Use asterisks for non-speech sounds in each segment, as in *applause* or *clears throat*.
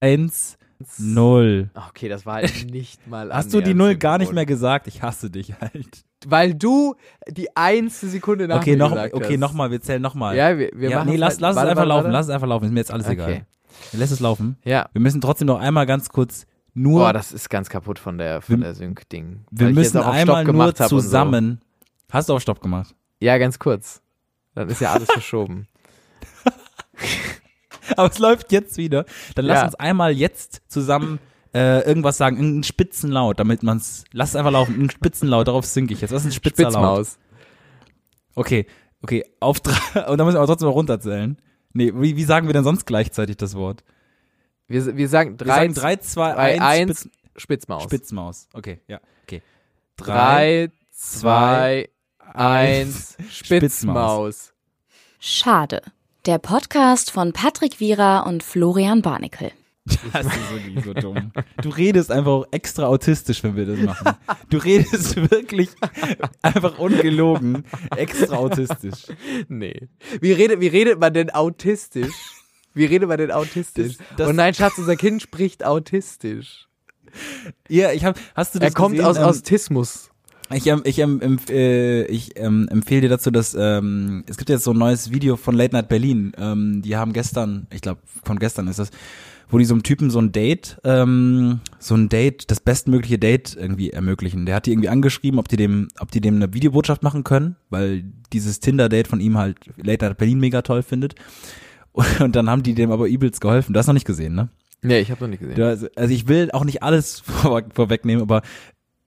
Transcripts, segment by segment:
1, 0. Okay, das war halt nicht mal *laughs* Hast du die annähernd Null gar nicht mehr gesagt? Ich hasse dich halt. Weil du die einste Sekunde nach Okay, mir noch, gesagt okay, nochmal, wir zählen nochmal. Ja, wir, wir ja, machen nee, lass, halt, lass es warte, einfach warte, laufen, warte. lass es einfach laufen, ist mir jetzt alles Okay. egal. Lass es laufen. Ja. Wir müssen trotzdem noch einmal ganz kurz nur, Boah, das ist ganz kaputt von der, von Wir- der Sync-Ding. wir müssen auch einmal Stopp nur zusammen. Hast du auf Stopp gemacht? So. Ja, ganz kurz. Dann ist ja alles verschoben. *laughs* *laughs* Aber es läuft jetzt wieder. Dann lass Ja. uns einmal jetzt zusammen äh, irgendwas sagen, irgendeinen Spitzenlaut, damit man's. Lass es einfach laufen, einen Spitzenlaut, darauf sinke ich jetzt. Was ist ein spitzer Laut? Spitzmaus. Okay, okay, auf drei, *laughs* und dann müssen wir aber trotzdem noch runterzählen. Nee, wie, wie sagen wir denn sonst gleichzeitig das Wort? Wir, wir sagen Wir drei, sagen 3, 2, drei, 1, eins, Spitz, Spitzmaus. Spitzmaus. Okay, ja, okay. Drei, zwei, eins, Spitzmaus. Schade. Der Podcast von Patrick Wierer und Florian Barnikel. Das ist wirklich so dumm. Du redest einfach auch extra autistisch, wenn wir das machen. Du redest wirklich einfach ungelogen extra autistisch. Nee. Wie redet, wie redet man denn autistisch? Wie redet man denn autistisch? Das- das- oh nein, Schatz, unser Kind spricht autistisch. Ja, ich hab, hast du das Er kommt gesehen? aus Ähm, Autismus. Ich, ähm, ich, ähm, empf äh, ich ähm, empfehle dir dazu, dass ähm, es gibt jetzt so ein neues Video von Late Night Berlin. Ähm, die haben gestern, ich glaube von gestern ist das, wo die so einem Typen so ein Date, ähm, so ein Date, das bestmögliche Date irgendwie ermöglichen. Der hat die irgendwie angeschrieben, ob die dem, ob die dem eine Videobotschaft machen können, weil dieses Tinder-Date von ihm halt Late Night Berlin mega toll findet. Und, *laughs* und dann haben die dem aber übelst geholfen. Du hast noch nicht gesehen, ne? Nee, ich habe noch nicht gesehen. Du, also, ich will auch nicht alles *laughs* vor, vorwegnehmen, aber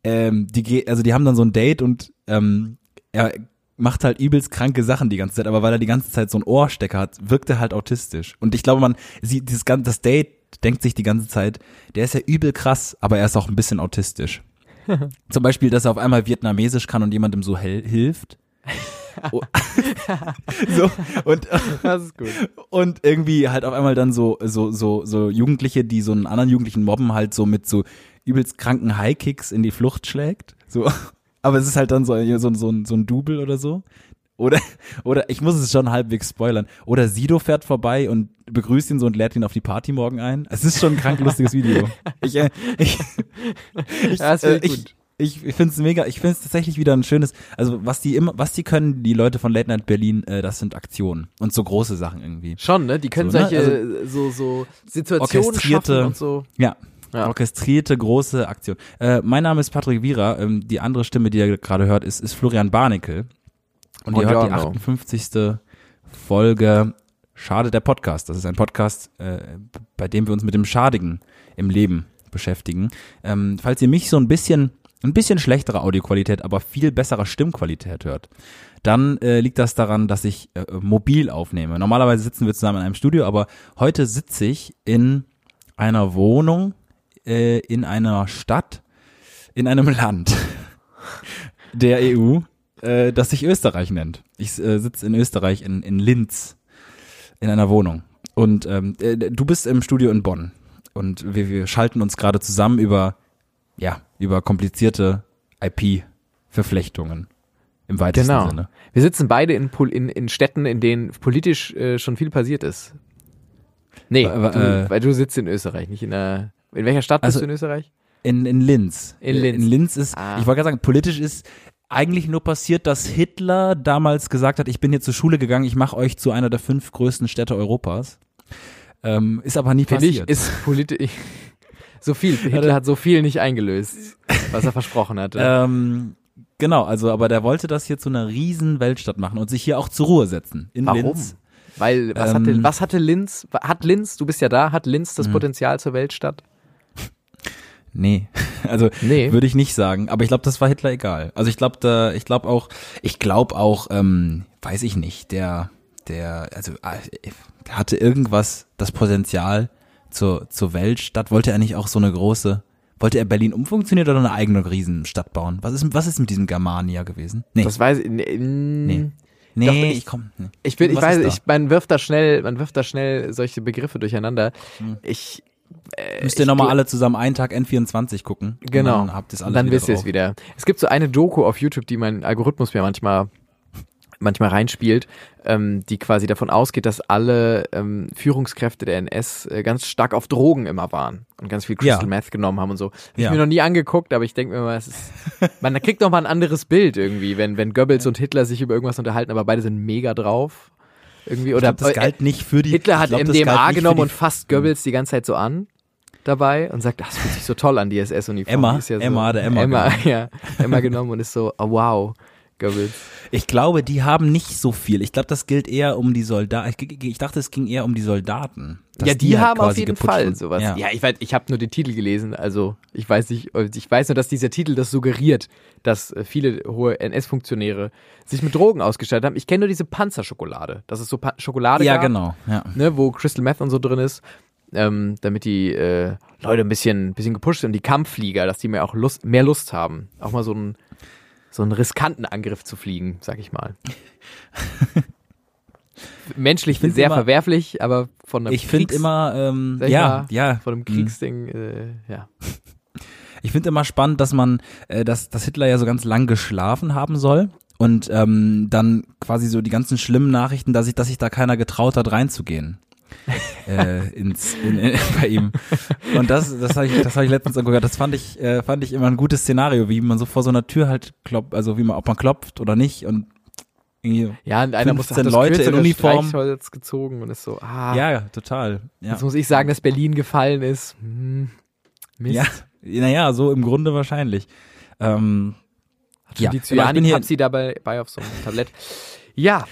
ähm, die, also die haben dann so ein Date und ähm, er macht halt übelst kranke Sachen die ganze Zeit, aber weil er die ganze Zeit so einen Ohrstecker hat, wirkt er halt autistisch. Und ich glaube, man sieht dieses ganze, das Date denkt sich die ganze Zeit, der ist ja übel krass, aber er ist auch ein bisschen autistisch. *laughs* Zum Beispiel, dass er auf einmal Vietnamesisch kann und jemandem so hilft. *laughs* Oh. *laughs* so, und, Das ist gut. und irgendwie halt auf einmal dann so, so, so, so Jugendliche, die so einen anderen Jugendlichen mobben, halt so mit so übelst kranken High-Kicks in die Flucht schlägt. So. *laughs* Aber es ist halt dann so, so, so, ein- so ein Double oder so. Oder, *laughs* oder ich muss es schon halbwegs spoilern. Oder Sido fährt vorbei und begrüßt ihn so und lädt ihn auf die Party morgen ein. Es ist schon ein krank lustiges Video. *laughs* Ich, äh, ich, ich, Ja, das äh, finde ich ich, ich, ich finde es mega, ich finde es tatsächlich wieder ein schönes, also was die immer, was die können, die Leute von Late Night Berlin, äh, das sind Aktionen und so große Sachen irgendwie. Schon, ne? Die können So, ne? solche so, so Situationen schaffen und so. Ja. Ja. Orchestrierte große Aktion. Äh, mein Name ist Patrick Wierer. Ähm, die andere Stimme, die ihr gerade hört, ist, ist Florian Barnickel. Und ihr hört die Buongiorno. 58. Folge Schade der Podcast. Das ist ein Podcast, äh, bei dem wir uns mit dem Schadigen im Leben beschäftigen. Ähm, falls ihr mich so ein bisschen, ein bisschen schlechtere Audioqualität, aber viel bessere Stimmqualität hört, dann äh, liegt das daran, dass ich äh, mobil aufnehme. Normalerweise sitzen wir zusammen in einem Studio, aber heute sitze ich in einer Wohnung äh, in einer Stadt, in einem Land *laughs* der EU, äh, das sich Österreich nennt. Ich äh, sitze in Österreich, in, in Linz, in einer Wohnung. Und ähm, äh, du bist im Studio in Bonn. Und wir, wir schalten uns gerade zusammen über, ja, über komplizierte IP-Verflechtungen im weitesten Genau. Sinne. Wir sitzen beide in, in, in Städten, in denen politisch äh, schon viel passiert ist. Nee, Aber, du, äh, weil du sitzt in Österreich, nicht in der. In welcher Stadt Also- bist du in Österreich? In, in Linz. In Linz. In Linz ist, Ah. ich wollte gerade sagen, politisch ist eigentlich nur passiert, dass Hitler damals gesagt hat, ich bin hier zur Schule gegangen, ich mache euch zu einer der fünf größten Städte Europas. Ähm, ist aber nie Finde ich, passiert. ist politisch. *laughs* *laughs* so viel. Hitler hat so viel nicht eingelöst, was er versprochen hatte. ähm, genau, also aber der wollte das hier zu einer riesen Weltstadt machen und sich hier auch zur Ruhe setzen. In Warum? Linz. Weil, was, Ähm, hatte, was hatte Linz, hat Linz, du bist ja da, hat Linz Mhm. das Potenzial zur Weltstadt? Nee, *laughs* also Nee. würde ich nicht sagen. Aber ich glaube, das war Hitler egal. Also ich glaube, da, ich glaube auch, ich glaube auch, ähm, weiß ich nicht, der, der, also äh, der hatte irgendwas, das Potenzial zur, zur Weltstadt. Wollte er nicht auch so eine große, wollte er Berlin umfunktioniert oder eine eigene Riesenstadt bauen? Was ist, was ist mit diesem Germania gewesen? Nee, Das weiß ich. Nee, nee, doch, nee ich- ich komm. Nee. Ich bin, ich Was weiß, ich, man wirft da schnell, man wirft da schnell solche Begriffe durcheinander. Hm. Ich, Müsst ihr ich nochmal alle zusammen einen Tag N24 gucken. und Genau. Dann habt ihr es alles dann wisst ihr es wieder. Es gibt so eine Doku auf YouTube, die mein Algorithmus mir manchmal manchmal reinspielt, ähm, die quasi davon ausgeht, dass alle ähm, Führungskräfte der NS äh, ganz stark auf Drogen immer waren und ganz viel Crystal Ja. Meth genommen haben und so. Hab ich Ja. mir noch nie angeguckt, aber ich denke mir mal, es ist, man *laughs* kriegt noch mal ein anderes Bild irgendwie, wenn, wenn Goebbels und Hitler sich über irgendwas unterhalten, aber beide sind mega drauf. Irgendwie, oder glaub, das äh, galt nicht für die. Hitler hat glaub, MDMA genommen und fasst Goebbels die ganze Zeit so an dabei und sagt, das fühlt sich so toll an, die SS-Uniform. Emma, ja so, Emma, der Emma Emma, genommen. *laughs* ja, Emma genommen und ist so, oh, wow, Goebbels. Ich glaube, die haben nicht so viel. Ich glaube, das gilt eher um die Soldaten. Ich, ich dachte, es ging eher um die Soldaten. ja, die, halt haben auf jeden Fall wurden. sowas. Ja. Ja, ich weiß, ich habe nur den Titel gelesen, also ich weiß nicht, ich weiß nur, dass dieser Titel das suggeriert, dass äh, viele hohe NS-Funktionäre sich mit Drogen ausgestattet haben. Ich kenne nur diese Panzerschokolade. Das ist so pa Schokolade, ja, gab, genau. Ja. ne, wo Crystal Meth und so drin ist, ähm, damit die äh, Leute ein bisschen, bisschen gepusht sind und die Kampfflieger, dass die mehr auch Lust, mehr Lust haben, auch mal so einen so einen riskanten Angriff zu fliegen, sag ich mal. *laughs* Menschlich find sehr immer- verwerflich, aber von einem Ich finde immer, ähm, ja, ja. von einem mhm. Kriegsding, äh, ja. Ich finde immer spannend, dass man, äh, dass, dass Hitler ja so ganz lang geschlafen haben soll. Und ähm, dann quasi so die ganzen schlimmen Nachrichten, dass sich, dass sich da keiner getraut hat, reinzugehen. Äh, ins, in, in, *laughs* bei ihm. Und das, das habe ich, das habe ich letztens irgendwo gehört. Das fand ich, äh, fand ich immer ein gutes Szenario, wie man so vor so einer Tür halt klopft, also wie man, ob man klopft oder nicht und irgendwie, Ja, und einer muss 15 hat das Leute in Uniform. Streichholz gezogen und ist so, ah, ja, total. Ja. jetzt muss ich sagen, dass Berlin gefallen ist. Hm, Mist. Ja, naja, so im Grunde wahrscheinlich. Ähm, Hat ja, die aber ich bin Cyanin hier- hab sie dabei bei auf so einem Tablett. Ja,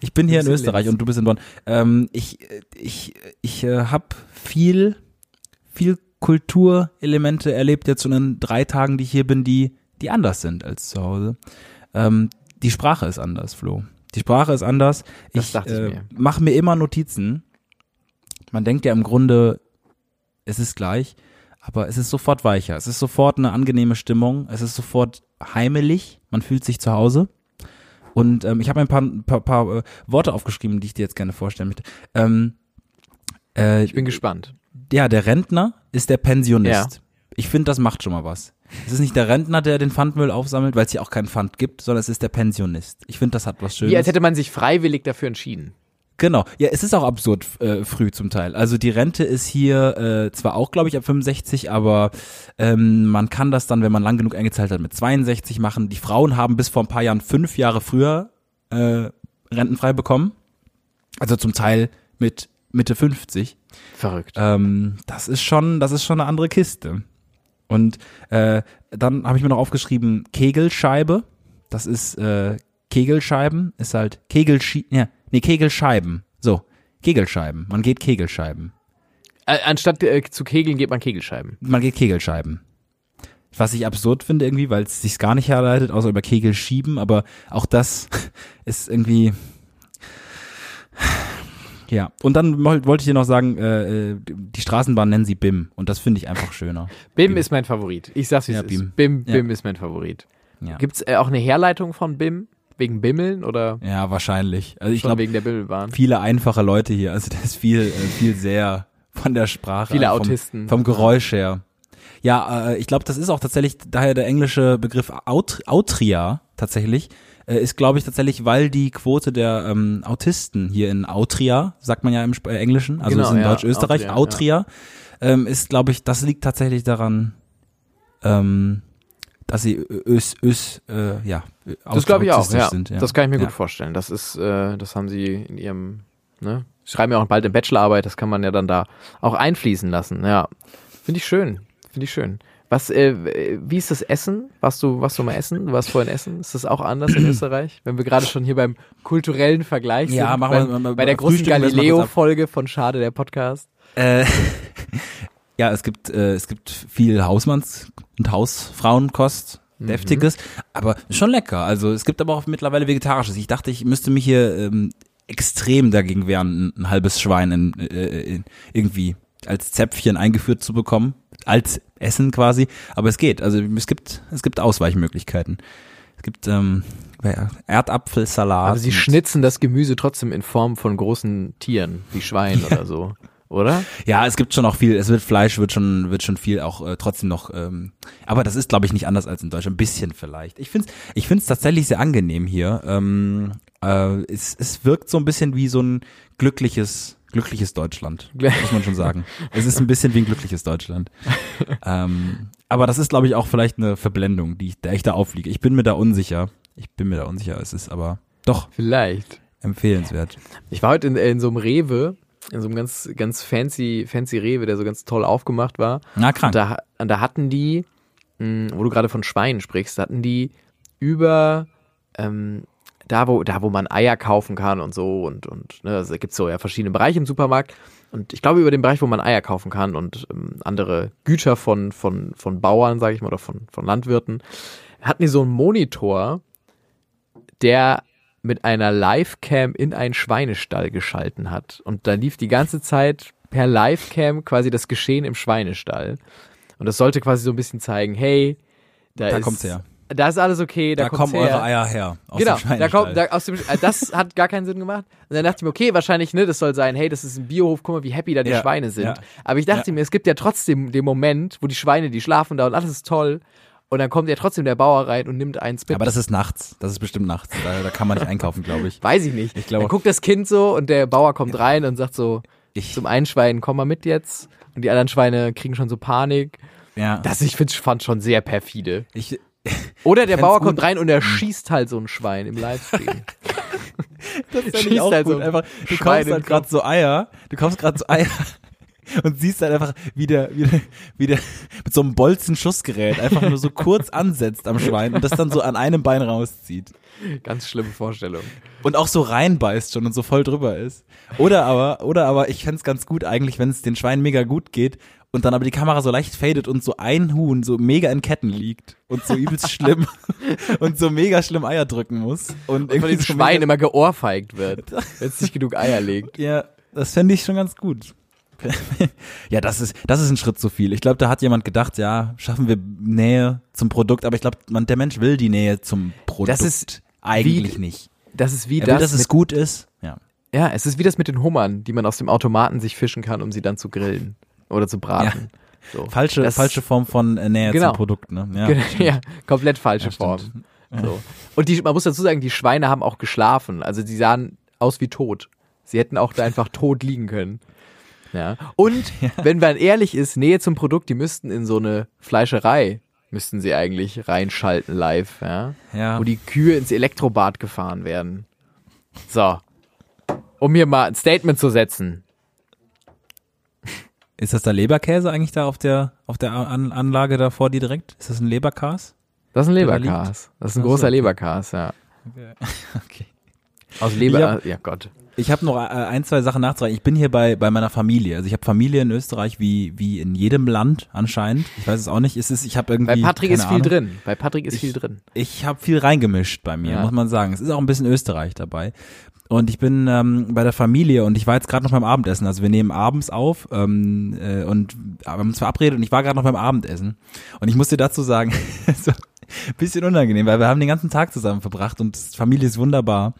Ich bin hier in Österreich Linz. und du bist in Bonn. Ähm, ich ich, ich äh, habe viel, viel Kulturelemente erlebt jetzt in den drei Tagen, die ich hier bin, die, die anders sind als zu Hause. Ähm, die Sprache ist anders, Flo. Die Sprache ist anders. Das ich dachte ich äh, mache mir immer Notizen. Man denkt ja im Grunde, es ist gleich, aber es ist sofort weicher. Es ist sofort eine angenehme Stimmung. Es ist sofort heimelig. Man fühlt sich zu Hause. Und ähm, ich habe ein paar, paar, paar äh, Worte aufgeschrieben, die ich dir jetzt gerne vorstellen möchte. Ähm, äh, ich bin gespannt. ja, der Rentner ist der Pensionist. Ja. Ich finde, das macht schon mal was. Es ist nicht der Rentner, der den Pfandmüll aufsammelt, weil es hier auch keinen Pfand gibt, sondern es ist der Pensionist. Ich finde, das hat was Schönes. Wie als hätte man sich freiwillig dafür entschieden. Genau. Ja, es ist auch absurd äh, früh zum Teil. Also die Rente ist hier äh, zwar auch, glaube ich, ab 65, aber ähm, man kann das dann, wenn man lang genug eingezahlt hat, mit 62 machen. Die Frauen haben bis vor ein paar Jahren fünf Jahre früher äh, rentenfrei bekommen. Also zum Teil mit Mitte 50. Verrückt. Ähm, das ist schon, das ist schon eine andere Kiste. Und äh, dann habe ich mir noch aufgeschrieben Kegelscheibe. Das ist äh, Kegelscheiben, ist halt Kegelschi ja, nee, Kegelscheiben. So, Kegelscheiben. Man geht Kegelscheiben. Äh, anstatt äh, zu kegeln geht man Kegelscheiben. Man geht Kegelscheiben. Was ich absurd finde irgendwie, weil es sich gar nicht herleitet, außer über Kegel schieben, aber auch das *laughs* ist irgendwie. Ja, und dann woll- wollte ich dir noch sagen, äh, äh, die Straßenbahn nennen sie BIM und das finde ich einfach schöner. BIM, BIM. ist mein Favorit. Ich sag's wie Ja, es BIM. ist. BIM, Ja. BIM ist mein Favorit. Ja, Gibt's äh, auch eine Herleitung von BIM? Wegen Bimmeln oder ja wahrscheinlich. Also ich glaube, wegen der Bimmelbahn? viele einfache Leute hier, also das ist viel, äh, viel sehr von der Sprache. Viele vom, Autisten. Vom Geräusch her. Ja, äh, ich glaube, das ist auch tatsächlich daher der englische Begriff Aut Autria tatsächlich. Äh, ist, glaube ich, tatsächlich, weil die Quote der ähm, Autisten hier in Autria, sagt man ja im Sp äh, Englischen, also Genau, ist in ja, Deutsch-Österreich, Autria, Autria, ähm, ist, glaube ich, das liegt tatsächlich daran, ähm, dass sie ös, ös, äh, ja, Das glaube ich auch, ja. Sind, ja. Das kann ich mir ja. gut vorstellen. Das ist, äh, das haben sie in ihrem, ne? Schreiben ja auch bald eine Bachelorarbeit, das kann man ja dann da auch einfließen lassen. Ja. Finde ich schön. Finde ich schön. Was, äh, wie ist das Essen? Warst du, warst du mal essen? Du warst vorhin essen? Ist das auch anders in *clears throat* Österreich? Wenn wir gerade schon hier beim kulturellen Vergleich Ja, sind, machen wir beim, mal- bei der großen mal. Galileo-Folge von Schade der Podcast. Äh, ja, es gibt, äh, es gibt viel Hausmanns- und Hausfrauenkost, Mhm. deftiges, aber schon lecker. Also es gibt aber auch mittlerweile vegetarisches. Ich dachte, ich müsste mich hier ähm, extrem dagegen wehren, ein, ein halbes Schwein in, äh, in, irgendwie als Zäpfchen eingeführt zu bekommen, als Essen quasi. Aber es geht. Also es gibt, es gibt Ausweichmöglichkeiten. Es gibt ähm, Erdapfelsalat. Aber sie schnitzen das Gemüse trotzdem in Form von großen Tieren, wie Schwein oder so. *laughs* Oder? Ja, es gibt schon auch viel, es wird Fleisch, wird schon, wird schon viel auch äh, trotzdem noch, ähm, aber das ist, glaube ich, nicht anders als in Deutschland. Ein bisschen vielleicht. Ich finde es ich find's tatsächlich sehr angenehm hier. Ähm, Äh, es, es wirkt so ein bisschen wie so ein glückliches, glückliches Deutschland, muss man schon sagen. es ist ein bisschen wie ein glückliches Deutschland. ähm, aber das ist, glaube ich, auch vielleicht eine Verblendung, die ich, der ich da aufliege. Ich bin mir da unsicher. Ich bin mir da unsicher. Es ist aber doch Vielleicht. empfehlenswert. Ich war heute in, in so einem Rewe, in so einem ganz, ganz fancy, fancy Rewe, der so ganz toll aufgemacht war. Na, Und krank. da, und da hatten die, mh, wo du gerade von Schweinen sprichst, da hatten die über ähm, da, wo, da, wo man Eier kaufen kann und so und, und ne, also gibt so ja verschiedene Bereiche im Supermarkt. Und ich glaube, über den Bereich, wo man Eier kaufen kann und ähm, andere Güter von, von, von Bauern, sage ich mal, oder von, von Landwirten, hatten die so einen Monitor, der mit einer Livecam in einen Schweinestall geschalten hat. Und da lief die ganze Zeit per Livecam quasi das Geschehen im Schweinestall. Und das sollte quasi so ein bisschen zeigen, hey, da, Da ist, kommt's her. Da ist alles okay, da, Da, kommen her. eure Eier her. Aus genau, dem da kommt, da, aus dem, äh, das hat gar keinen Sinn gemacht. Und dann dachte ich mir, okay, wahrscheinlich, ne, das soll sein, hey, das ist ein Biohof, guck mal, wie happy da die Ja, Schweine sind. ja. Aber ich dachte Ja. mir, es gibt ja trotzdem den Moment, wo die Schweine, die schlafen da und alles ist toll. Und dann kommt ja trotzdem der Bauer rein und nimmt eins mit. Aber das ist nachts. Das ist bestimmt nachts. Da, da kann man nicht einkaufen, glaube ich. *laughs* Weiß ich nicht. Ich glaube- dann guckt das Kind so und der Bauer kommt rein und sagt so Ich- zum einen Schwein, komm mal mit jetzt. Und die anderen Schweine kriegen schon so Panik. Ja. Das ich find, fand schon sehr perfide. ich, Oder der Bauer kommt rein und er schießt halt so ein Schwein im Livestream. *laughs* das fänd ich auch gut. Einfach, du Schwein kaufst halt gerade so Eier. Du kaufst gerade so Eier. Und siehst halt einfach, wie der, wie der, wie der mit so einem Bolzenschussgerät einfach nur so kurz ansetzt am Schwein und das dann so an einem Bein rauszieht. Ganz schlimme Vorstellung. Und auch so reinbeißt schon und so voll drüber ist. Oder aber, oder aber, ich fänd's ganz gut eigentlich, wenn es den Schweinen mega gut geht und dann aber die Kamera so leicht fadet und so ein Huhn so mega in Ketten liegt und so übelst schlimm *laughs* und so mega schlimm Eier drücken muss. Und, Und von so Schwein immer geohrfeigt wird, wenn es nicht genug Eier legt. Ja, das fände ich schon ganz gut. *laughs* ja, das ist, das ist ein Schritt zu viel. Ich glaube, da hat jemand gedacht, ja, schaffen wir Nähe zum Produkt, aber ich glaube, der Mensch will die Nähe zum Produkt. Das ist eigentlich wie- nicht. Das ist wie Er will, das. dass es gut ist. Ja. ja, es ist wie das mit den Hummern, die man aus dem Automaten sich fischen kann, um sie dann zu grillen oder zu braten. So. Falsche, Das- falsche Form von äh, Nähe Genau. zum Produkt, ne? Ja. Genau, Ja, komplett falsche Ja, Form. So. Und die, man muss dazu sagen, die Schweine haben auch geschlafen. Also die sahen aus wie tot. Sie hätten auch da einfach *laughs* tot liegen können. Ja. *laughs* Und wenn man ehrlich ist, Nähe zum Produkt, die müssten in so eine Fleischerei, müssten sie eigentlich reinschalten live, ja. Ja. Wo die Kühe ins Elektrobad gefahren werden. So. Um hier mal ein Statement zu setzen. Ist das der Leberkäse eigentlich da auf der, auf der An Anlage da vor dir direkt? Ist das ein Leberkas? Das ist ein Leberkas. Das ist ein großer okay. Leberkas, ja. Okay. *laughs* Aus Leber, ja Gott. Ich habe noch äh, ein, zwei Sachen nachzureichen. Ich bin hier bei, bei meiner Familie. Also ich habe Familie in Österreich wie, wie in jedem Land anscheinend. Ich weiß es auch nicht. Es ist, ich habe irgendwie. Bei Patrick ist viel Ahnung. drin. Bei Patrick ist Ich- viel drin. Ich habe viel reingemischt bei mir, Ja. muss man sagen. Es ist auch ein bisschen Österreich dabei. Und ich bin ähm, bei der Familie und ich war jetzt gerade noch beim Abendessen. Also wir nehmen abends auf ähm, äh, und wir haben uns verabredet und ich war gerade noch beim Abendessen. Und ich muss dir dazu sagen, *laughs* so ein bisschen unangenehm, weil wir haben den ganzen Tag zusammen verbracht und die Familie ist wunderbar.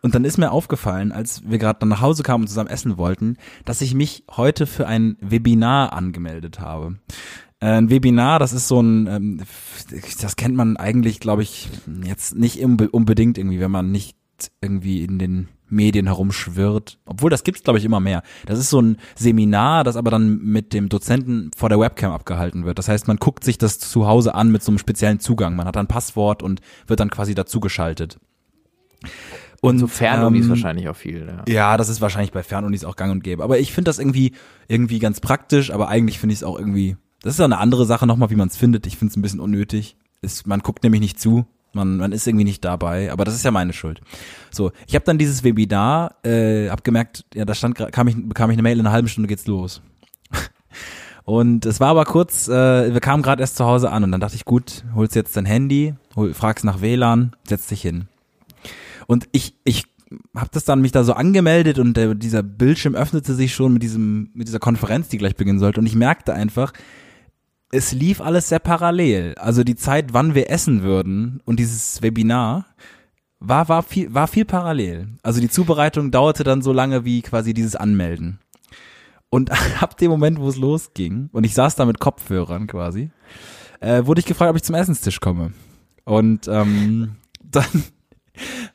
Und dann ist mir aufgefallen, als wir gerade dann nach Hause kamen und zusammen essen wollten, dass ich mich heute für ein Webinar angemeldet habe. Äh, Ein Webinar, das ist so ein, ähm, das kennt man eigentlich, glaube ich, jetzt nicht unbe- unbedingt irgendwie, wenn man nicht irgendwie in den Medien herumschwirrt. Obwohl, das gibt's glaube ich, immer mehr. Das ist so ein Seminar, das aber dann mit dem Dozenten vor der Webcam abgehalten wird. Das heißt, man guckt sich das zu Hause an mit so einem speziellen Zugang. Man hat ein Passwort und wird dann quasi dazugeschaltet. Und So Fernunis ähm, wahrscheinlich auch viel. Ja. ja, das ist wahrscheinlich bei Fernunis auch gang und gäbe. Aber ich finde das irgendwie, irgendwie ganz praktisch, aber eigentlich finde ich es auch irgendwie, das ist ja eine andere Sache nochmal, wie man es findet. Ich finde es ein bisschen unnötig. Ist, man guckt nämlich nicht zu. Man, man ist irgendwie nicht dabei, aber das ist ja meine Schuld. So, ich habe dann dieses Webinar, äh, hab gemerkt, ja, da stand, kam ich, bekam ich eine Mail, in einer halben Stunde geht's los. *laughs* Und es war aber kurz, äh, wir kamen gerade erst zu Hause an und dann dachte ich, gut, holst jetzt dein Handy, hol, fragst nach WLAN, setz dich hin. Und ich, ich habe das dann mich da so angemeldet und der, dieser Bildschirm öffnete sich schon mit diesem, mit dieser Konferenz, die gleich beginnen sollte. Und ich merkte einfach, es lief alles sehr parallel. Also die Zeit, wann wir essen würden und dieses Webinar war, war viel, war viel parallel. Also die Zubereitung dauerte dann so lange wie quasi dieses Anmelden. Und *laughs* ab dem Moment, wo es losging, und ich saß da mit Kopfhörern quasi, äh, wurde ich gefragt, ob ich zum Essenstisch komme. Und ähm, *laughs* dann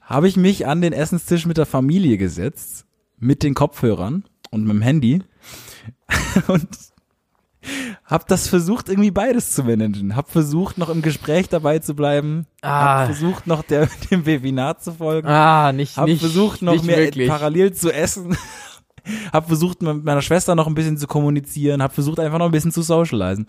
habe ich mich an den Essenstisch mit der Familie gesetzt, mit den Kopfhörern und mit dem Handy *laughs* und habe das versucht, irgendwie beides zu managen. Habe versucht, noch im Gespräch dabei zu bleiben. Ah. Habe versucht, noch der, *laughs* dem Webinar zu folgen. Ah, nicht, Habe nicht, versucht, noch nicht mehr wirklich. parallel zu essen. *laughs* habe versucht, mit meiner Schwester noch ein bisschen zu kommunizieren. Habe versucht, einfach noch ein bisschen zu socialisen.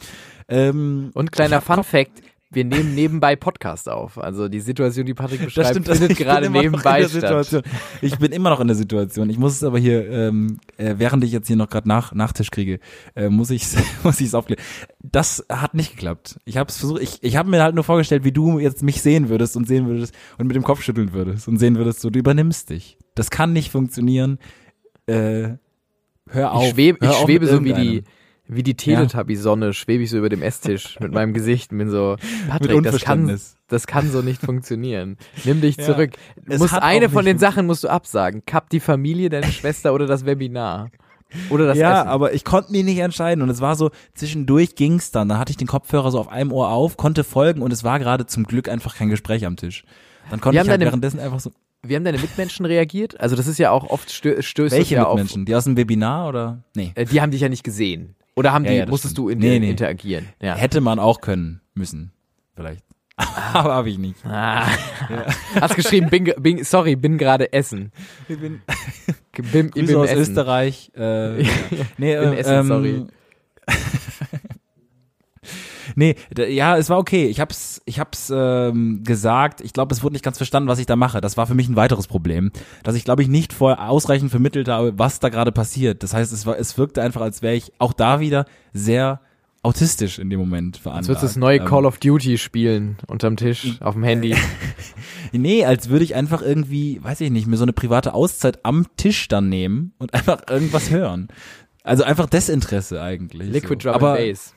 Ähm, Und kleiner hab Fun Fact, wir nehmen nebenbei Podcast auf. Also die Situation, die Patrick Das beschreibt, stimmt, das, findet gerade nebenbei statt. Situation. Ich bin immer noch in der Situation. Ich muss es aber hier, ähm, äh, während ich jetzt hier noch gerade nach, Nachtisch kriege, äh, muss ich *laughs* muss ich es aufklären. Das hat nicht geklappt. Ich habe es versucht. Ich, ich habe mir halt nur vorgestellt, wie du jetzt mich sehen würdest und sehen würdest und mit dem Kopf schütteln würdest und sehen würdest, so du übernimmst dich. Das kann nicht funktionieren. Äh, hör auf. Ich schwebe, ich schwebe so wie die. Wie die Teletubby-Sonne, schwebe ich so über dem Esstisch *laughs* mit meinem Gesicht und bin so, Patrick, das kann, das kann so nicht funktionieren. Nimm dich Ja. zurück. Es musst eine von den Sachen musst du absagen. Kapp die Familie, deine Schwester oder das Webinar. Oder das ja, Essen. aber ich konnte mich nicht entscheiden und es war so, zwischendurch ging's dann. Dann hatte ich den Kopfhörer so auf einem Ohr auf, konnte folgen und es war gerade zum Glück einfach kein Gespräch am Tisch. Dann konnte Wir ich halt währenddessen einfach so, Wie haben deine Mitmenschen reagiert? Also das ist ja auch oft stö stößt welche ja auf. Mitmenschen? Die aus dem Webinar oder? Nee. Äh, Die haben dich ja nicht gesehen. Oder haben Ja, die, ja, musstest stimmt. du in, Nee, nee. interagieren? Ja. Hätte man auch können müssen. Vielleicht. *laughs* Aber habe ich nicht. Ah. *laughs* Hast geschrieben, bin, bin, sorry, bin gerade essen. Ich bin Bin, ich bin aus essen. Österreich. Äh, *laughs* nee, Bin äh, essen, ähm, sorry. Nee, ja, es war okay. Ich hab's, ich hab's ähm, gesagt. Ich glaube, es wurde nicht ganz verstanden, was ich da mache. Das war für mich ein weiteres Problem, dass ich glaube ich nicht vorher ausreichend vermittelt habe, was da gerade passiert. Das heißt, es war, es wirkte einfach, als wäre ich auch da wieder sehr autistisch in dem Moment Jetzt veranlagt. wird das neue Ähm, Call of Duty spielen unterm Tisch auf dem Handy. *laughs* Nee, als würde ich einfach irgendwie, weiß ich nicht, mir so eine private Auszeit am Tisch dann nehmen und einfach irgendwas hören. Also einfach Desinteresse eigentlich. Liquid so. Drum Aber and Bass.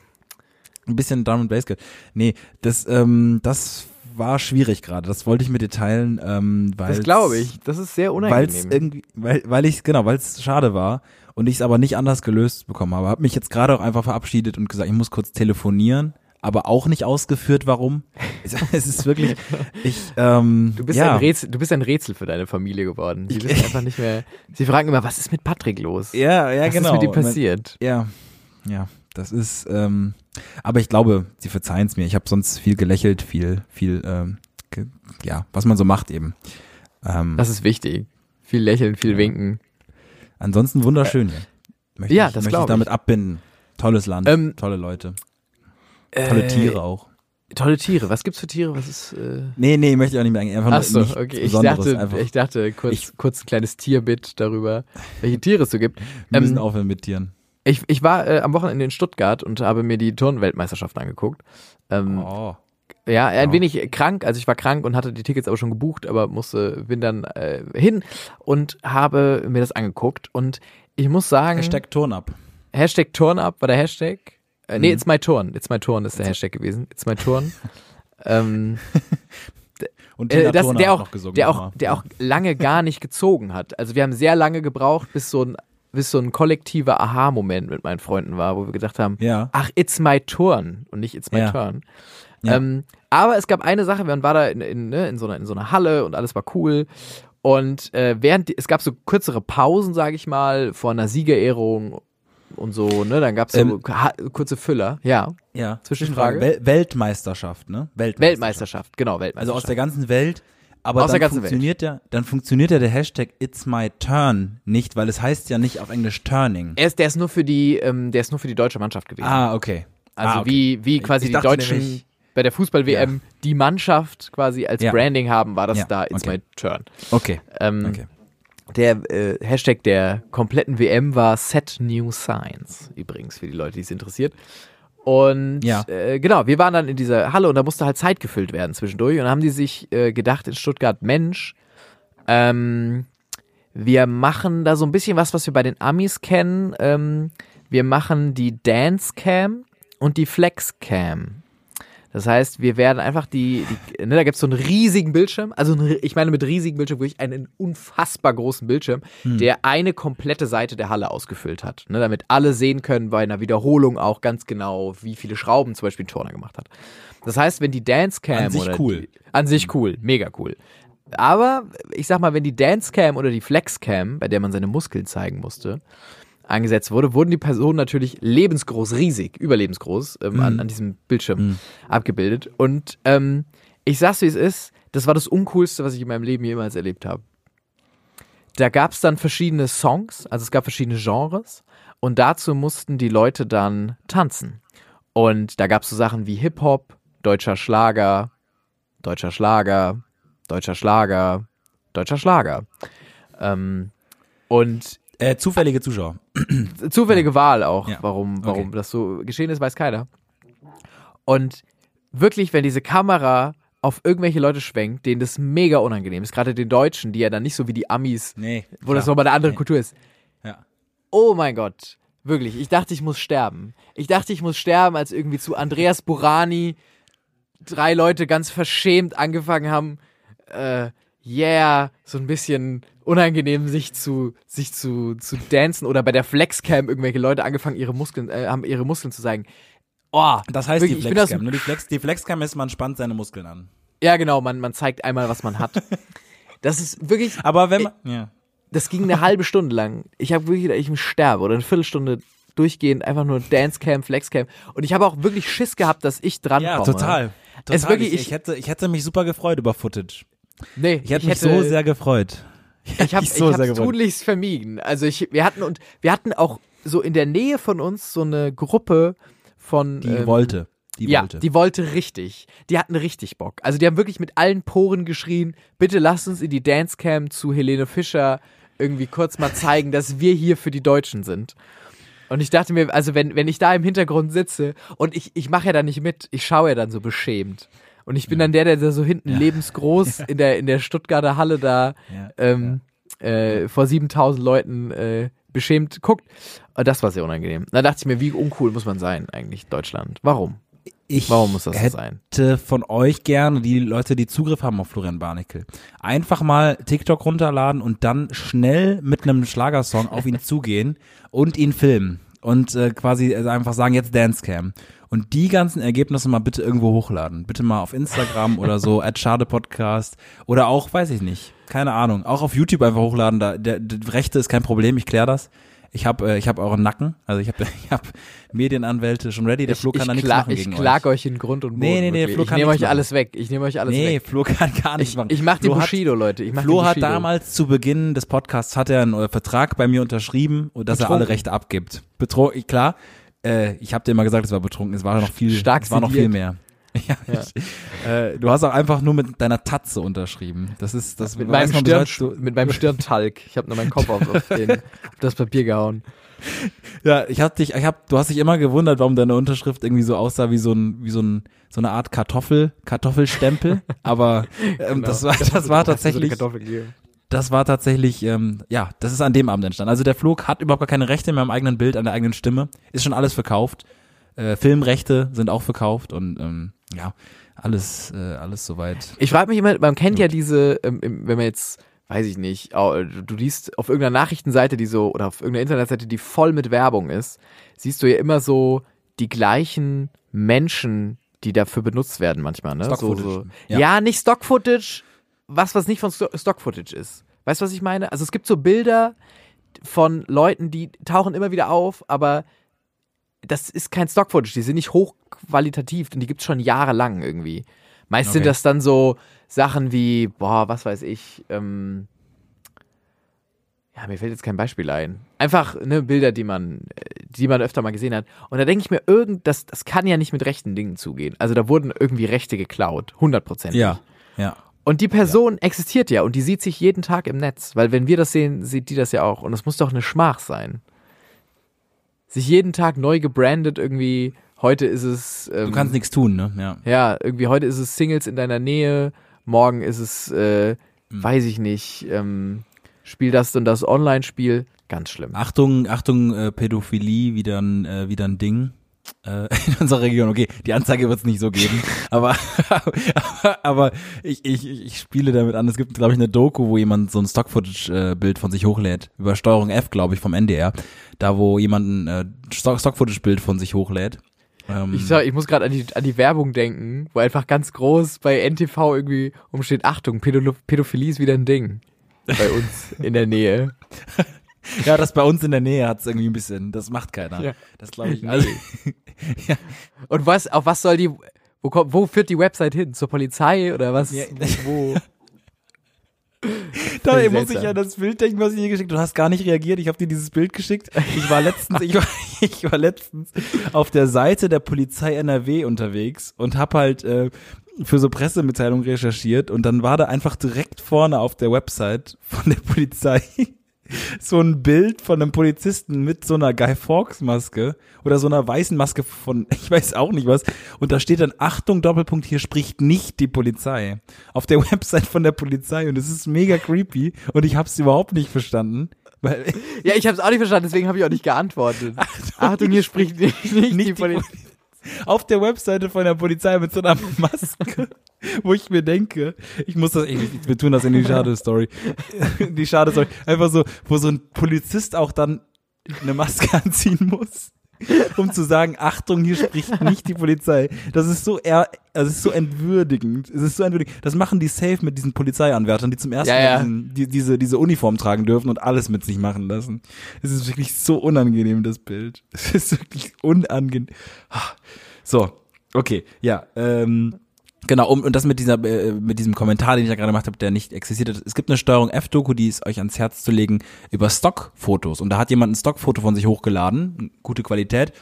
Ein bisschen Drum and Bass. gehört. Nee, das, ähm, das war schwierig gerade. Das wollte ich mit dir teilen, ähm, weil Das glaube ich. Das ist sehr unangenehm. irgendwie, weil, weil ich genau, weil es schade war und ich es aber nicht anders gelöst bekommen habe. Habe mich jetzt gerade auch einfach verabschiedet und gesagt, ich muss kurz telefonieren, aber auch nicht ausgeführt, warum. Es, *laughs* ist wirklich, ich, ähm, Du bist, ja. ein Rätsel, du bist ein Rätsel für deine Familie geworden. Die wissen einfach nicht mehr. Sie fragen immer, was ist mit Patrick los? Ja, ja, was genau. ist mit ihm passiert? Ja, ja, das ist, ähm, aber ich glaube, sie verzeihen es mir. Ich habe sonst viel gelächelt, viel, viel, ähm, ge ja, was man so macht eben. Ähm, Das ist wichtig. Viel lächeln, viel winken. ansonsten wunderschön hier. Möchte ja, ich, das möchte ich damit abbinden. Tolles Land, Ähm, tolle Leute, tolle Äh, Tiere auch. Tolle Tiere. Was gibt's für Tiere? Was ist. Äh Nee, nee, möchte ich auch nicht mehr. Einfach Ach so, okay. Ich dachte, einfach. ich dachte kurz, Ich- kurz ein kleines Tierbit darüber, welche Tiere es so gibt. Wir müssen Ähm, aufhören mit Tieren. Ich, ich war äh, am Wochenende in Stuttgart und habe mir die Turnweltmeisterschaft angeguckt. Ähm, Oh. Ja, ein Ja. wenig krank. Also ich war krank und hatte die Tickets aber schon gebucht, aber musste, bin dann äh, hin und habe mir das angeguckt. Und ich muss sagen, Hashtag Turn up. Hashtag Turnup war der Hashtag. Äh, nee, Mhm. It's My Turn. It's My Turn ist der Hashtag gewesen. It's My Turn. *laughs* ähm, Und äh, das, der hat auch, noch gesungen. der auch, der auch lange gar nicht gezogen hat. Also wir haben sehr lange gebraucht, bis so ein, bis so ein kollektiver Aha-Moment mit meinen Freunden war, wo wir gedacht haben, Ja. ach, it's my turn und nicht it's my Ja. turn. Ja. Ähm, aber es gab eine Sache, man war da in, in, ne, in, so einer, in so einer Halle und alles war cool. Und äh, während die, es gab so kürzere Pausen, sage ich mal, vor einer Siegerehrung und so, ne? Dann gab es so Ähm, kurze Füller, ja. Ja. Zwischenfrage. Wel Weltmeisterschaft, ne? Weltmeisterschaft, genau, Also Weltmeisterschaft. aus der ganzen Welt. Aber Aus dann der ganzen funktioniert ja, dann funktioniert ja der Hashtag It's My Turn nicht, weil es heißt ja nicht auf Englisch Turning. er ist, der ist nur für die, ähm, der ist nur für die deutsche Mannschaft gewesen. Ah, okay. Also ah, okay. wie, wie quasi Ich die dachte Deutschen nämlich- bei der Fußball-WM die Mannschaft quasi als Ja. Branding haben, war das Ja, da It's okay. My Turn. Okay. Ähm, Okay. Der äh, Hashtag der kompletten WM war Set New Science, übrigens, für die Leute, die es interessiert. Und Ja. äh, genau, wir waren dann in dieser Halle und da musste halt Zeit gefüllt werden zwischendurch. Und dann haben die sich äh, gedacht in Stuttgart, Mensch, ähm, wir machen da so ein bisschen was, was wir bei den Amis kennen. Ähm, wir machen die Dance Cam und die Flex Cam. Das heißt, wir werden einfach die, die ne, da gibt es so einen riesigen Bildschirm, also einen, ich meine mit riesigen Bildschirm wirklich einen unfassbar großen Bildschirm, der eine komplette Seite der Halle ausgefüllt hat, ne, damit alle sehen können bei einer Wiederholung auch ganz genau, wie viele Schrauben zum Beispiel ein Turner gemacht hat. Das heißt, wenn die Dance Cam An sich oder cool. Die, an sich cool, mega cool. aber ich sag mal, wenn die Dancecam oder die Flexcam, bei der man seine Muskeln zeigen musste, angesetzt wurde, wurden die Personen natürlich lebensgroß, riesig, überlebensgroß ähm, an, an diesem Bildschirm abgebildet. Und ähm, ich sag's wie es ist, das war das Uncoolste, was ich in meinem Leben jemals erlebt habe. Da gab's dann verschiedene Songs, also es gab verschiedene Genres und dazu mussten die Leute dann tanzen. Und da gab's so Sachen wie Hip-Hop, deutscher Schlager, deutscher Schlager, deutscher Schlager, deutscher Schlager. Ähm, und Äh, zufällige Zuschauer. zufällige Wahl auch, Ja. warum, warum Okay. das so geschehen ist, weiß keiner. Und wirklich, wenn diese Kamera auf irgendwelche Leute schwenkt, denen das mega unangenehm ist, gerade den Deutschen, die ja dann nicht so wie die Amis, Nee. wo das nochmal eine andere Nee. Kultur ist. Ja. Oh mein Gott, wirklich, ich dachte, ich muss sterben. Ich dachte, ich muss sterben, als irgendwie zu Andreas Burani drei Leute ganz verschämt angefangen haben, äh, yeah, so ein bisschen unangenehm sich zu sich zu zu dancen oder bei der Flexcam irgendwelche Leute angefangen ihre Muskeln äh, haben ihre Muskeln zu zeigen. Oh, Das heißt Wirklich, die Flexcam. dem- Ne? Die, Flex, die Flexcam ist, man spannt seine Muskeln an. ja genau, man man zeigt einmal, was man hat. *laughs* Das ist wirklich Aber wenn man. Ja. das ging eine halbe Stunde lang. Ich habe wirklich, ich sterbe oder eine Viertelstunde durchgehend einfach nur Dancecam, Flexcam und ich habe auch wirklich Schiss gehabt, dass ich dran Ja, komme. total. total. Es wirklich- ich, ich- ich, hätte, ich hätte mich super gefreut über Footage. Nee, Ich hätte mich so sehr gefreut. Ich habe mich so tunlichst vermieden. Also ich, wir hatten und wir hatten auch so in der Nähe von uns so eine Gruppe von Die ähm, wollte. Die ja, wollte. die wollte richtig. Die hatten richtig Bock. Also die haben wirklich mit allen Poren geschrien, bitte lasst uns in die Dancecam zu Helene Fischer irgendwie kurz mal zeigen, dass wir hier für die Deutschen sind. Und ich dachte mir, also wenn, wenn ich da im Hintergrund sitze und ich, ich mache ja dann nicht mit, ich schaue ja dann so beschämt. Und ich bin dann der, der da so hinten lebensgroß *laughs* in der, in der Stuttgarter Halle da Ja, ähm, äh, vor 7000 Leuten äh, beschämt guckt. Das war sehr unangenehm. Da dachte ich mir, wie uncool muss man sein eigentlich, Deutschland? Warum? Ich Warum muss das hätte sein? von euch gerne, die Leute, die Zugriff haben auf Florian Barnickel, einfach mal TikTok runterladen und dann schnell mit einem Schlagersong auf ihn *laughs* zugehen und ihn filmen. Und äh, quasi also einfach sagen, jetzt Dancecam. Und die ganzen Ergebnisse mal bitte irgendwo hochladen. Bitte mal auf Instagram oder so, *laughs* at Schade Podcast. Oder auch, weiß ich nicht, keine Ahnung, auch auf YouTube einfach hochladen. Da, der, der Rechte ist kein Problem, ich kläre das. Ich habe äh, ich hab euren Nacken, also ich habe *laughs* ich hab Medienanwälte schon ready, der Flo kann da nichts machen ich gegen klag euch. euch in Grund und Boden. Nee, nee, nee, wirklich. Flo ich kann nehme nichts euch machen. alles weg. Ich nehme euch alles Nee, weg. Flo kann gar nichts Ich, machen. ich mach die Flo hat- Bushido, Leute. Ich mach Flo hat Bushido. damals zu Beginn des Podcasts hat er einen äh, Vertrag bei mir unterschrieben, dass er Betrunken. alle Rechte abgibt. Betro klar, äh, ich habe dir immer gesagt, es war betrunken, es war noch viel, Stark es war noch viel mehr. *laughs* Ja, Ich, äh, du hast auch einfach nur mit deiner Tatze unterschrieben. Das ist das mit meinem, Stirn, so- mit meinem Stirntalg. Ich habe nur meinen Kopf auf, auf, den, auf das Papier gehauen. *laughs* Ja, ich hab dich, ich hab, du hast dich immer gewundert, warum deine Unterschrift irgendwie so aussah wie so ein, wie so ein, so eine Art Kartoffel, Kartoffelstempel. *laughs* Aber ähm, Genau. das war, das war tatsächlich, das war tatsächlich, ähm, ja, das ist an dem Abend entstanden. Also der Flug hat überhaupt gar keine Rechte mehr am eigenen Bild, an der eigenen Stimme. Ist schon alles verkauft. Äh, Filmrechte sind auch verkauft und ähm, ja, alles, äh, alles soweit. Ich frage mich immer, man kennt ja diese, ähm, wenn man jetzt, weiß ich nicht, du liest auf irgendeiner Nachrichtenseite, die so, oder auf irgendeiner Internetseite, die voll mit Werbung ist, siehst du ja immer so die gleichen Menschen, die dafür benutzt werden manchmal, ne? So, Stock-Footage. so. Ja. Ja. nicht Stock-Footage, was, was nicht von Sto- Stock-Footage ist. Weißt du, was ich meine? Also es gibt so Bilder von Leuten, die tauchen immer wieder auf, aber das ist kein Stock-Footage, die sind nicht hochqualitativ und die gibt's schon jahrelang irgendwie. Meist sind Okay. das dann so Sachen wie, boah, was weiß ich, ähm, ja, mir fällt jetzt kein Beispiel ein. Einfach ne, Bilder, die man, die man öfter mal gesehen hat. Und da denke ich mir, irgend, das, das kann ja nicht mit rechten Dingen zugehen. Also da wurden irgendwie Rechte geklaut, 100 Prozent. Ja, ja. Und die Person existiert ja und die sieht sich jeden Tag im Netz, weil wenn wir das sehen, sieht die das ja auch. Und das muss doch eine Schmach sein. Sich jeden Tag neu gebrandet irgendwie. Heute ist es. Ähm, Du kannst nichts tun, ne? Ja. ja, irgendwie heute ist es Singles in deiner Nähe, morgen ist es, äh, Hm. weiß ich nicht, ähm, spiel das und das Online-Spiel. Ganz schlimm. Achtung, Achtung, äh, Pädophilie, wieder ein, äh, wieder ein Ding *laughs* in unserer Region. Okay, die Anzeige wird es nicht so geben, *laughs* aber, aber, ich, ich, ich spiele damit an. Es gibt, glaube ich, eine Doku, wo jemand so ein Stock-Footage-Bild von sich hochlädt. Über Steuerung F, glaube ich, vom NDR. Da, wo jemand ein äh, Stock- Stock-Footage-Bild von sich hochlädt. Ähm, Ich, sag, ich muss gerade an die, an die Werbung denken, wo einfach ganz groß bei NTV irgendwie umsteht, Achtung, Pädophilie ist wieder ein Ding. Bei uns in der Nähe. *laughs* *laughs* ja, das bei uns in der Nähe hat's irgendwie ein bisschen, das macht keiner. Ja. Das glaube ich. *laughs* Nee. Also, *laughs* Und was, auf was soll die, wo, kommt, wo führt die Website hin? Zur Polizei oder was? Ja. Wo? da muss ich seltsam. ja das Bild denken, was ich dir geschickt. Du hast gar nicht reagiert. Ich habe dir dieses Bild geschickt. Ich war letztens, ich war, ich war letztens auf der Seite der Polizei NRW unterwegs und habe halt äh, für so Pressemitteilungen recherchiert und dann war da einfach direkt vorne auf der Website von der Polizei *laughs* so ein Bild von einem Polizisten mit so einer Guy Fawkes Maske oder so einer weißen Maske von, *laughs* ich weiß auch nicht was. Und da steht dann, Achtung, Doppelpunkt, hier spricht nicht die Polizei. Auf der *laughs* Website von der Polizei. Und es ist mega creepy. Und ich habe es überhaupt nicht verstanden. Weil Ja, ich habe es auch nicht verstanden, deswegen habe ich auch nicht geantwortet. Achtung, hier spricht nicht, nicht, nicht die die Polizei. Polizei. Auf der Webseite von der Polizei mit so einer Maske, *laughs* wo ich mir denke, ich muss das, ich, wir tun das in die Schade-Story. Die Schade-Story. Einfach so, wo so ein Polizist auch dann eine Maske *laughs* anziehen muss, *laughs* um zu sagen, Achtung, hier spricht nicht die Polizei. Das ist so eher, das ist so entwürdigend. Es ist so entwürdigend. Das machen die safe mit diesen Polizeianwärtern, die zum ersten Ja, Mal ja. diesen, die, diese, diese Uniform tragen dürfen und alles mit sich machen lassen. Es ist wirklich so unangenehm, das Bild. Es ist wirklich unangenehm. Ah. So, okay, ja, ähm, Genau, um, und das mit dieser, äh, mit diesem Kommentar, den ich da gerade gemacht habe, der nicht existiert hat. Es gibt eine Steuerung F-Doku, die ist euch ans Herz zu legen, über Stockfotos. Und da hat jemand ein Stockfoto von sich hochgeladen, gute Qualität,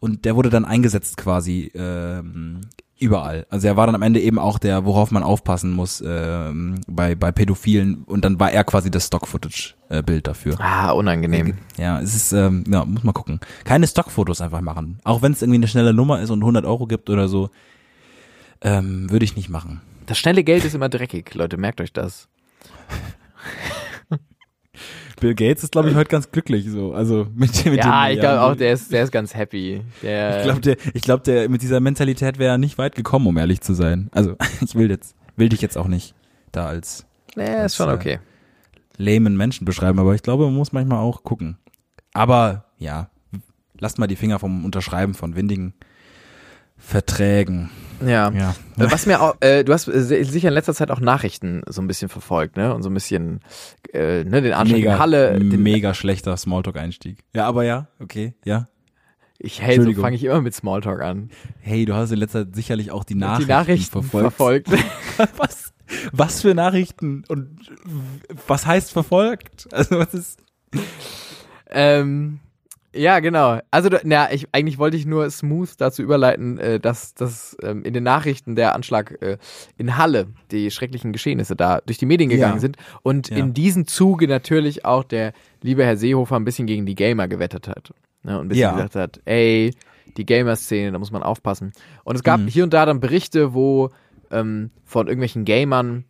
und der wurde dann eingesetzt quasi ähm, überall. Also er war dann am Ende eben auch der, worauf man aufpassen muss ähm, bei, bei Pädophilen. Und dann war er quasi das Stock-Footage-Bild dafür. Ah, unangenehm. Ja, es ist, ähm, ja, muss man gucken. Keine Stockfotos einfach machen. Auch wenn es irgendwie eine schnelle Nummer ist und 100 Euro gibt oder so, ähm, würde ich nicht machen. Das schnelle Geld ist immer dreckig, Leute, merkt euch das. *laughs* Bill Gates ist, glaube ich, heute ganz glücklich so. Also *laughs* mit, mit Ja, den ich glaube Milliarden. auch, der ist, der ist ganz happy. Der, Ich glaube, der, ich glaube, der mit dieser Mentalität wäre nicht weit gekommen, um ehrlich zu sein. Also *laughs* ich will jetzt, will dich jetzt auch nicht da als nee, ist schon das, okay. lamen Menschen beschreiben, aber ich glaube, man muss manchmal auch gucken. Aber ja, lasst mal die Finger vom Unterschreiben von windigen Verträgen. Ja. Ja. Äh, Was mir auch, äh, du hast äh, si- sicher in letzter Zeit auch Nachrichten so ein bisschen verfolgt, ne? Und so ein bisschen, äh, ne, den Anschlag in Halle. Den, mega schlechter Smalltalk-Einstieg. Ja, aber ja, okay, ja. ich, hey, so fange ich immer mit Smalltalk an. Hey, du hast in letzter Zeit sicherlich auch die Nachrichten, die Nachrichten verfolgt. verfolgt. *laughs* *laughs* was? Was für Nachrichten und was heißt verfolgt? Also was ist? ähm, ja, genau. Also, na, ich, eigentlich wollte ich nur smooth dazu überleiten, äh, dass, dass ähm, in den Nachrichten der Anschlag äh, in Halle, die schrecklichen Geschehnisse da durch die Medien gegangen Ja. sind und Ja. in diesem Zuge natürlich auch der liebe Herr Seehofer ein bisschen gegen die Gamer gewettet hat. Ne, und ein bisschen Ja. gesagt hat, ey, die Gamer-Szene, da muss man aufpassen. Und es gab Mhm. hier und da dann Berichte, wo ähm, von irgendwelchen Gamern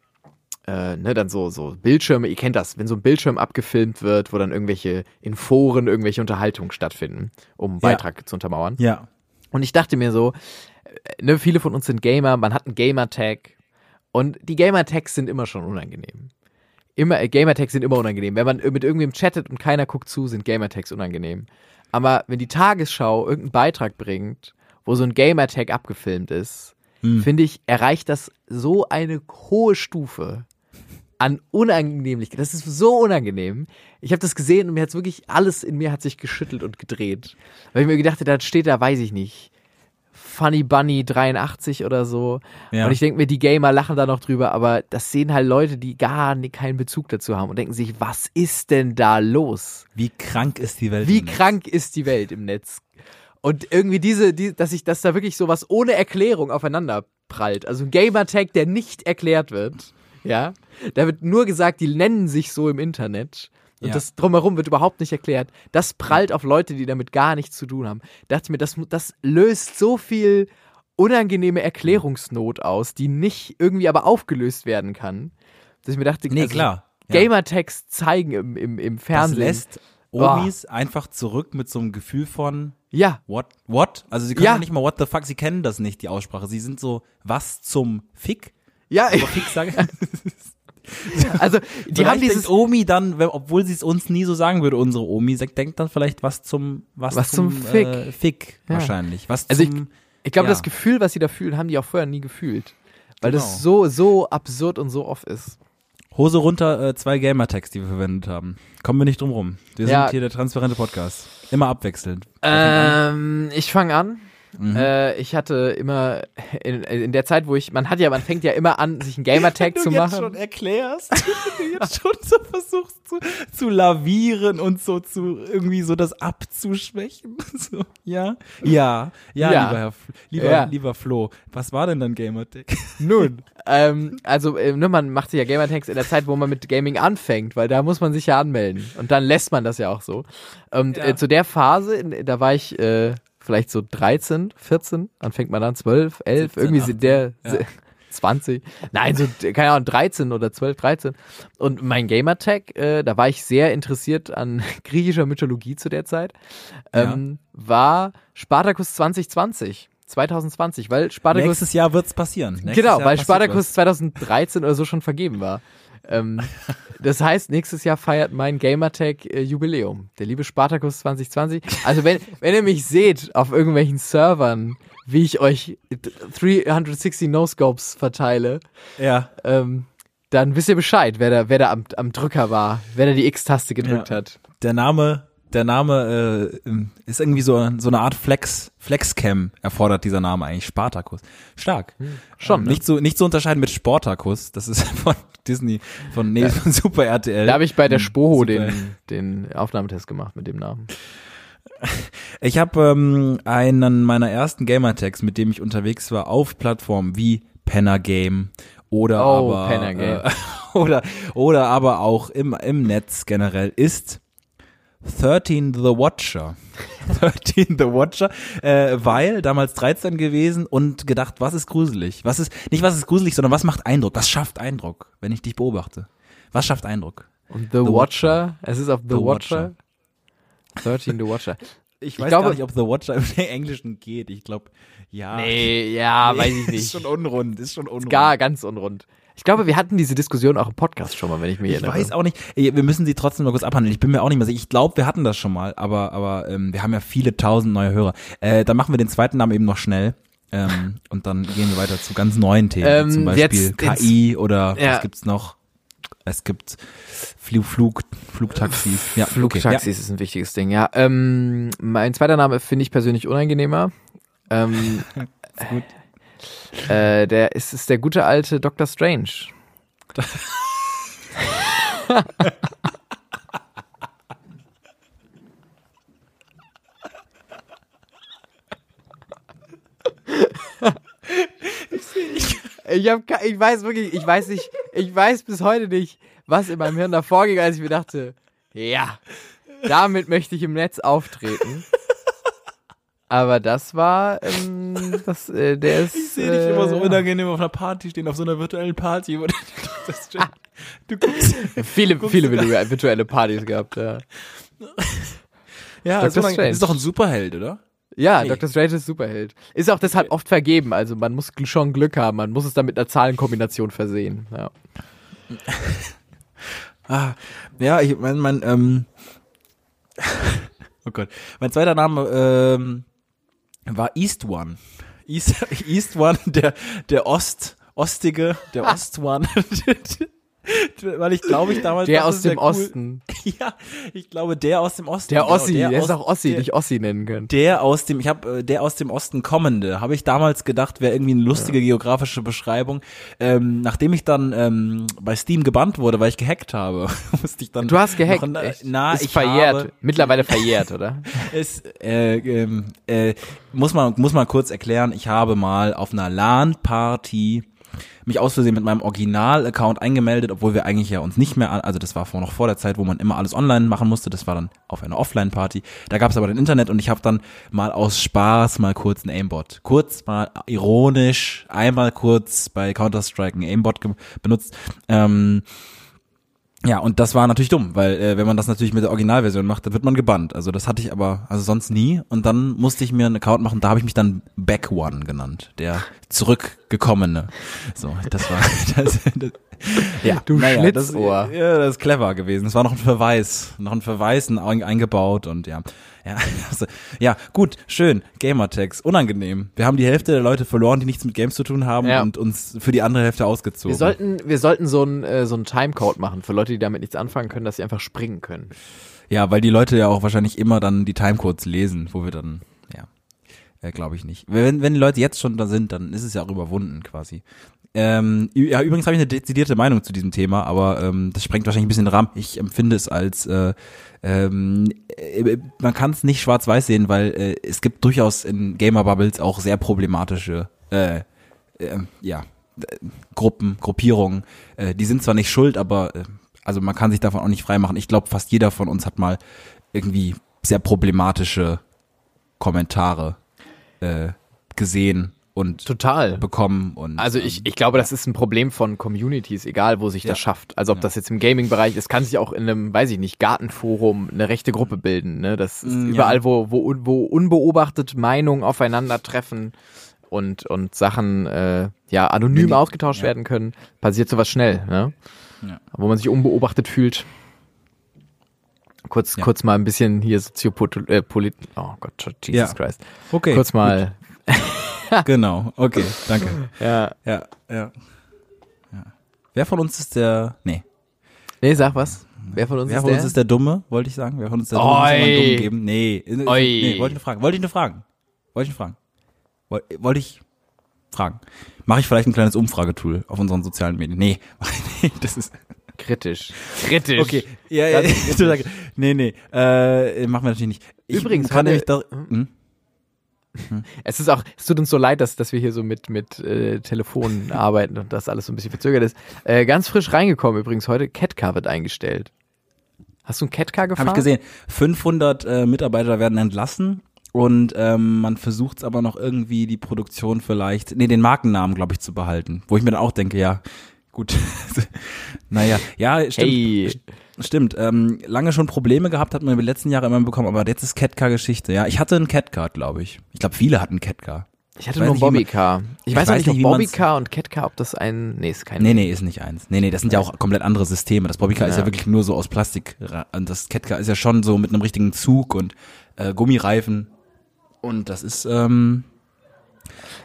äh, ne, dann so, so Bildschirme, ihr kennt das, wenn so ein Bildschirm abgefilmt wird, wo dann irgendwelche in Foren irgendwelche Unterhaltungen stattfinden, um einen Ja. Beitrag zu untermauern. Ja. Und ich dachte mir so, äh, ne, viele von uns sind Gamer, man hat einen Gamer-Tag und die Gamer-Tags sind immer schon unangenehm. Immer, äh, Gamer-Tags sind immer unangenehm. Wenn man mit irgendwem chattet und keiner guckt zu, sind Gamer-Tags unangenehm. Aber wenn die Tagesschau irgendeinen Beitrag bringt, wo so ein Gamer-Tag abgefilmt ist, Hm. finde ich, erreicht das so eine hohe Stufe an Unangenehmlichkeit. Das ist so unangenehm. Ich habe das gesehen und mir hat's wirklich alles in mir hat sich geschüttelt und gedreht. Weil ich mir gedacht habe, da steht da, weiß ich nicht, Funny Bunny 83 oder so. Ja. Und ich denke mir, die Gamer lachen da noch drüber, aber das sehen halt Leute, die gar keinen Bezug dazu haben und denken sich, was ist denn da los? Wie krank ist die Welt? Wie im Netz? krank ist die Welt im Netz? Und irgendwie diese, die, dass ich, dass da wirklich sowas ohne Erklärung aufeinander prallt. Also ein Gamertag, der nicht erklärt wird. Ja. Da wird nur gesagt, die nennen sich so im Internet. Und Ja. das drumherum wird überhaupt nicht erklärt. Das prallt auf Leute, die damit gar nichts zu tun haben. Da dachte ich mir, das, das löst so viel unangenehme Erklärungsnot aus, die nicht irgendwie aber aufgelöst werden kann. Dass ich mir dachte, Nee, also klar. Ja. Gamertags zeigen im, im, im Das Fernsehen. lässt Omis einfach zurück mit so einem Gefühl von ja, What? What? Also sie können ja. nicht mal What the fuck, sie kennen das nicht, die Aussprache. Sie sind so, was zum Fick? Ja, Aber Fick sage *laughs* Also, die Vielleicht haben dieses Omi dann, obwohl sie es uns nie so sagen würde, unsere Omi, denkt dann vielleicht was zum was, Was zum Fick. Äh, Fick Ja. wahrscheinlich. Was Also ich- zum Ich glaube, Ja. das Gefühl, was sie da fühlen, haben die auch vorher nie gefühlt. Weil Genau. das so, so absurd und so off ist. Hose runter, äh, zwei Gamertags, die wir verwendet haben. Kommen wir nicht drum rum. Wir Ja. sind hier der transparente Podcast. Immer abwechselnd. Ähm, ich fange an. Mhm. Äh, ich hatte immer in, in der Zeit, wo ich, man hat ja, man fängt ja immer an, sich einen Gamertag *laughs* zu machen. erklärst, *laughs* du jetzt schon so versuchst zu, zu lavieren und so zu irgendwie so das abzuschwächen. *laughs* So, ja? Ja, ja, Ja. lieber Herr, lieber, Ja. lieber Flo. Was war denn dein Gamertag? Nun. ähm, also, äh, ne, man macht sich ja Gamertags in der Zeit, wo man mit Gaming anfängt, weil da muss man sich ja anmelden. Und dann lässt man das ja auch so. Und Ja. äh, zu der Phase, da war ich äh, vielleicht so 13, 14, dann fängt man an 12, 11, 17, irgendwie 18, der ja. 20. Nein, so, keine Ahnung, 13 oder 12, 13. Und mein Gamertag, äh, da war ich sehr interessiert an *laughs* griechischer Mythologie zu der Zeit, ähm, war Spartacus 2020. 2020, weil Spartacus Nächstes Jahr wird's passieren. Nächstes genau, Jahr weil Spartacus 2013 oder so schon vergeben war. Ähm, das heißt, nächstes Jahr feiert mein Gamertag äh, Jubiläum. Der liebe Spartacus 2020. Also wenn, wenn ihr mich seht auf irgendwelchen Servern, wie ich euch 360 No-Scopes verteile. Ja. ähm, dann wisst ihr Bescheid, wer da, wer da am, am Drücker war, wer da die X-Taste gedrückt Ja. hat. Der Name, der Name äh, ist irgendwie so, so eine Art Flex, Flexcam erfordert dieser Name eigentlich. Spartacus. Stark. Schon, Ähm, ne? Nicht zu, nicht zu unterscheiden mit Sportacus. Das ist *laughs* von Disney, von, nee, von Super RTL. Da habe ich bei der Hm, Spoho super. den, den Aufnahmetest gemacht mit dem Namen. Ich habe ähm, einen meiner ersten Gamertags, mit dem ich unterwegs war, auf Plattformen wie Penner Game oder Oh, aber Penner Game. Äh, *laughs* oder oder aber auch im im Netz generell ist 13 The Watcher. *laughs* 13 The Watcher, äh, weil damals 13 gewesen und gedacht, was ist gruselig? Was ist nicht was ist gruselig, sondern was macht Eindruck? Was schafft Eindruck, wenn ich dich beobachte? Was schafft Eindruck? Und The, The Watcher, es ist auf The, The Watcher. 13 The Watcher. *laughs* Ich Ich weiß glaube- gar nicht, ob The Watcher im *laughs* Englischen geht. Ich glaube, ja. Nee, ja, weiß ich Ist nicht. schon unrund, ist schon unrund. Gar ganz unrund. Ich glaube, wir hatten diese Diskussion auch im Podcast schon mal, wenn ich mich ich erinnere. weiß auch nicht, ey, wir müssen sie trotzdem noch kurz abhandeln. Ich bin mir auch nicht mehr sicher. Ich glaube, wir hatten das schon mal, aber, aber ähm, wir haben ja viele tausend neue Hörer. Äh, dann machen wir den zweiten Namen eben noch schnell. Ähm, *laughs* und dann gehen wir weiter zu ganz neuen Themen, Ähm, zum Beispiel jetzt- KI oder Ja. was gibt's noch? Es gibt Flug, Flug, Flugtaxis. Ja, Flugtaxis ist ein wichtiges Ding, ja. Ähm, mein zweiter Name finde ich persönlich unangenehmer. Ähm, *laughs* gut. Äh, der ist, ist der gute alte Dr. Strange. Ich hab, ich weiß wirklich, ich weiß nicht, ich weiß bis heute nicht, was in meinem Hirn davor ging, als ich mir dachte, ja, damit möchte ich im Netz auftreten. Aber das war, ähm, *laughs* das, äh, der ist. Ich sehe dich immer so äh, unangenehm auf einer Party stehen, auf so einer virtuellen Party. Wo du, *laughs* das, du guckst, *laughs* Viele, Guckst viele virtuelle Partys gehabt, ja. ja, Dr. unangenehm. Strange. ist doch ein Superheld, oder? Ja, Nee. Dr. Strange ist Superheld. Ist auch deshalb oft vergeben, also man muss schon Glück haben, man muss es dann mit einer Zahlenkombination versehen. Ja. Ah, ja, ich mein, mein, ähm, oh Gott, mein zweiter Name ähm, war East One. East, *laughs* East One, der, der Ost, Ostige, der Ost One. *laughs* *laughs* Weil ich glaube, ich damals. Der aus dem cool. Osten. *laughs* Ja, ich glaube, der aus dem Osten. Der genau, Ossi, der, ist aus- auch Ossi, der, nicht Ossi nennen können. der aus dem, ich habe der aus dem Osten kommende, habe ich damals gedacht, wäre irgendwie eine lustige geografische Beschreibung. Ähm, nachdem ich dann ähm, bei Steam gebannt wurde, weil ich gehackt habe, *laughs* musste ich dann. Du hast gehackt, noch- echt? Na, ist ich verjährt. habe Mittlerweile verjährt, oder? es, äh, ähm, äh, muss man muss man kurz erklären. Ich habe mal auf einer LAN-Party mich aus Versehen mit meinem Original-Account eingemeldet, obwohl wir eigentlich ja uns nicht mehr, also das war vor noch vor der Zeit, wo man immer alles online machen musste. Das war dann auf einer Offline-Party. Da gab es aber dann Internet und ich habe dann mal aus Spaß mal kurz ein Aimbot, kurz mal ironisch, einmal kurz bei Counter Strike ein Aimbot benutzt. Ähm, ja, und das war natürlich dumm, weil äh, wenn man das natürlich mit der Originalversion macht, dann wird man gebannt. Also das hatte ich aber also sonst nie. Und dann musste ich mir einen Account machen, da habe ich mich dann Back One genannt, der zurückgekommene. So, das war *laughs* das, das, ja, Du naja, Schlitzohr. Das, ja, das ist clever gewesen. Es war noch ein Verweis, noch ein Verweis ein, eingebaut und ja. Ja, *laughs* also, ja, gut, schön. Gamertags, unangenehm. Wir haben die Hälfte der Leute verloren, die nichts mit Games zu tun haben Ja. und uns für die andere Hälfte ausgezogen. Wir sollten, wir sollten so einen äh, so einen Timecode machen für Leute, die damit nichts anfangen können, dass sie einfach springen können. Ja, weil die Leute ja auch wahrscheinlich immer dann die Timecodes lesen, wo wir dann, ja, äh, glaube ich nicht. Wenn, wenn die Leute jetzt schon da sind, dann ist es ja auch überwunden quasi. Ähm, ja, übrigens habe ich eine dezidierte Meinung zu diesem Thema, aber ähm, das sprengt wahrscheinlich ein bisschen den Rahmen. Ich empfinde es als, äh, ähm, äh, man kann es nicht schwarz-weiß sehen, weil äh, es gibt durchaus in Gamer-Bubbles auch sehr problematische, äh, äh, ja, äh, Gruppen, Gruppierungen. Äh, die sind zwar nicht schuld, aber äh, also man kann sich davon auch nicht freimachen. Ich glaube, fast jeder von uns hat mal irgendwie sehr problematische Kommentare äh, gesehen und Total. bekommen und Also ich, ich glaube, das ist ein Problem von Communities, egal wo sich Ja. das schafft. Also ob das jetzt im Gaming-Bereich ist, kann sich auch in einem, weiß ich nicht, Gartenforum eine rechte Gruppe bilden. Ne? Das ist Mm, ja. überall, wo, wo, wo unbeobachtet Meinungen aufeinandertreffen und, und Sachen äh, ja anonym die- ausgetauscht ja. werden können, passiert sowas schnell, ne? Ja. Wo man sich unbeobachtet fühlt. Kurz, Ja. kurz mal ein bisschen hier soziopolit, äh, oh Gott, Jesus Ja. Christ. okay, kurz mal, *laughs* *laughs* genau, okay, danke. ja. Ja, ja, ja. Wer von uns ist der? Nee, Nee, sag was. Wer von uns wer ist von der? uns ist der Dumme? Wollte ich sagen. Wer von uns ist der Dumme? Muss Dumm geben? Nee, äh, Oi. nee, wollte ich nur fragen. Wollte ich nur fragen. Wollte ich nur fragen. Woll- Wollte ich fragen. Mache ich vielleicht ein kleines Umfragetool auf unseren sozialen Medien? Nee, *laughs* nicht. Das ist Kritisch. Kritisch. Okay, ja, ja, sagst- *laughs* nee, nee, äh, machen wir natürlich nicht. Ich Übrigens, kann nämlich da, hm? Es ist auch, es tut uns so leid, dass, dass wir hier so mit, mit äh, Telefonen *laughs* arbeiten und das alles so ein bisschen verzögert ist. Äh, ganz frisch reingekommen übrigens heute, Catcar wird eingestellt. Hast du ein Catcar gefahren? Habe ich gesehen. 500 äh, Mitarbeiter werden entlassen und ähm, man versucht es aber noch irgendwie die Produktion vielleicht, nee, den Markennamen, glaube ich, zu behalten. Wo ich mir dann auch denke, ja, gut. *laughs* naja, ja, stimmt. Hey. Stimmt, ähm, lange schon Probleme gehabt, hat man über die letzten Jahre immer bekommen, aber jetzt ist Catcar Geschichte. Ja, ich hatte einen Catcar, glaube ich. Ich glaube, viele hatten Catcar. Ich hatte weiß nur Bobbycar. Ich, Ich weiß auch weiß nicht, ob Bobbycar und Catcar, ob das ein, nee, ist kein. Nee, nee, ist nicht eins. Nee, nee, das sind ja auch komplett andere Systeme. Das Bobbycar ist ja Ja. wirklich nur so aus Plastik. Und das Catcar ist ja schon so mit einem richtigen Zug und äh, Gummireifen. Und das ist, ähm,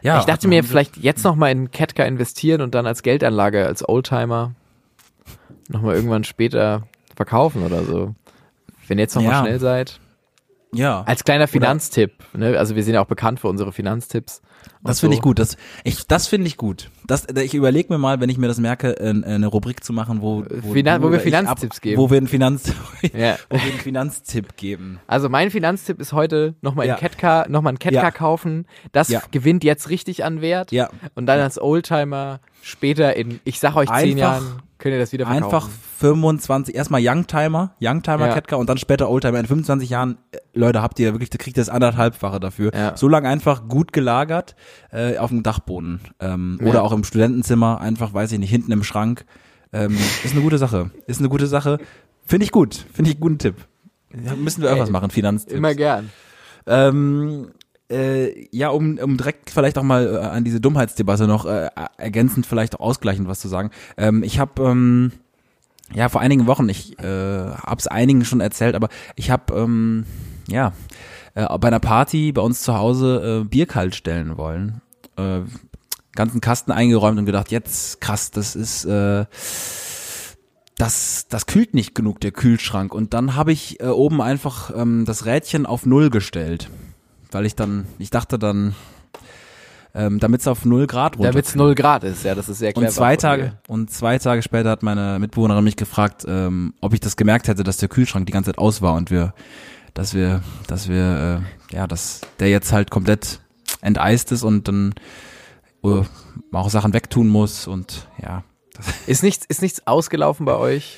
ja. ich dachte mir, vielleicht jetzt nochmal in Catcar investieren und dann als Geldanlage, als Oldtimer nochmal irgendwann später verkaufen oder so. Wenn ihr jetzt nochmal Ja. schnell seid. Ja, Als kleiner Finanztipp, ne? Also wir sind ja auch bekannt für unsere Finanztipps. das finde so. ich gut. Das, ich, das finde ich gut. Das, ich überlege mir mal, wenn ich mir das merke, eine Rubrik zu machen, wo, wo, Finan- wo wir Finanztipps geben. Wo wir einen Finanz, Ja. *laughs* wo wir einen Finanztipp geben. Also mein Finanztipp ist heute nochmal Ja. Catcar, nochmal ein Catcar Ja. kaufen. Das Ja. gewinnt jetzt richtig an Wert. Ja. Und dann als Oldtimer später in, ich sag euch, zehn Jahren könnt ihr das wieder verkaufen. Einfach 25, erstmal Youngtimer, Youngtimer Ja. Catcar und dann später Oldtimer. In 25 Jahren, äh, Leute, habt ihr wirklich, kriegt ihr das anderthalbfache dafür. Ja. So lange einfach gut gelagert äh, auf dem Dachboden ähm, Ja. oder auch im Studentenzimmer, einfach, weiß ich nicht, hinten im Schrank. Ähm, ist eine gute Sache. Ist eine gute Sache. Finde ich gut. Finde ich einen guten Tipp. Ja, müssen wir Ey, machen, Finanztipps. Immer gern. Ähm, äh, ja, um, um direkt vielleicht auch mal äh, an diese Dummheitsdebatte noch äh, ergänzend vielleicht auch ausgleichend was zu sagen. Ähm, ich habe ähm, ja vor einigen Wochen, ich äh, hab's einigen schon erzählt, aber ich habe ähm, ja äh, bei einer Party bei uns zu Hause äh, Bier kalt stellen wollen. Äh, ganzen Kasten eingeräumt und gedacht, jetzt krass, das ist äh, das, das kühlt nicht genug, der Kühlschrank. Und dann habe ich äh, oben einfach ähm, das Rädchen auf Null gestellt. Weil ich dann, ich dachte dann, ähm, damit es auf Null Grad runter. Damit es null Grad ist, ja, das ist sehr clever. und zwei Tage und zwei Tage später hat meine Mitbewohnerin mich gefragt, ähm, ob ich das gemerkt hätte, dass der Kühlschrank die ganze Zeit aus war und wir, dass wir, dass wir, äh, ja, dass der jetzt halt komplett enteist ist und dann äh, auch Sachen wegtun muss und ja. *laughs* Ist nichts, ist nichts ausgelaufen bei euch?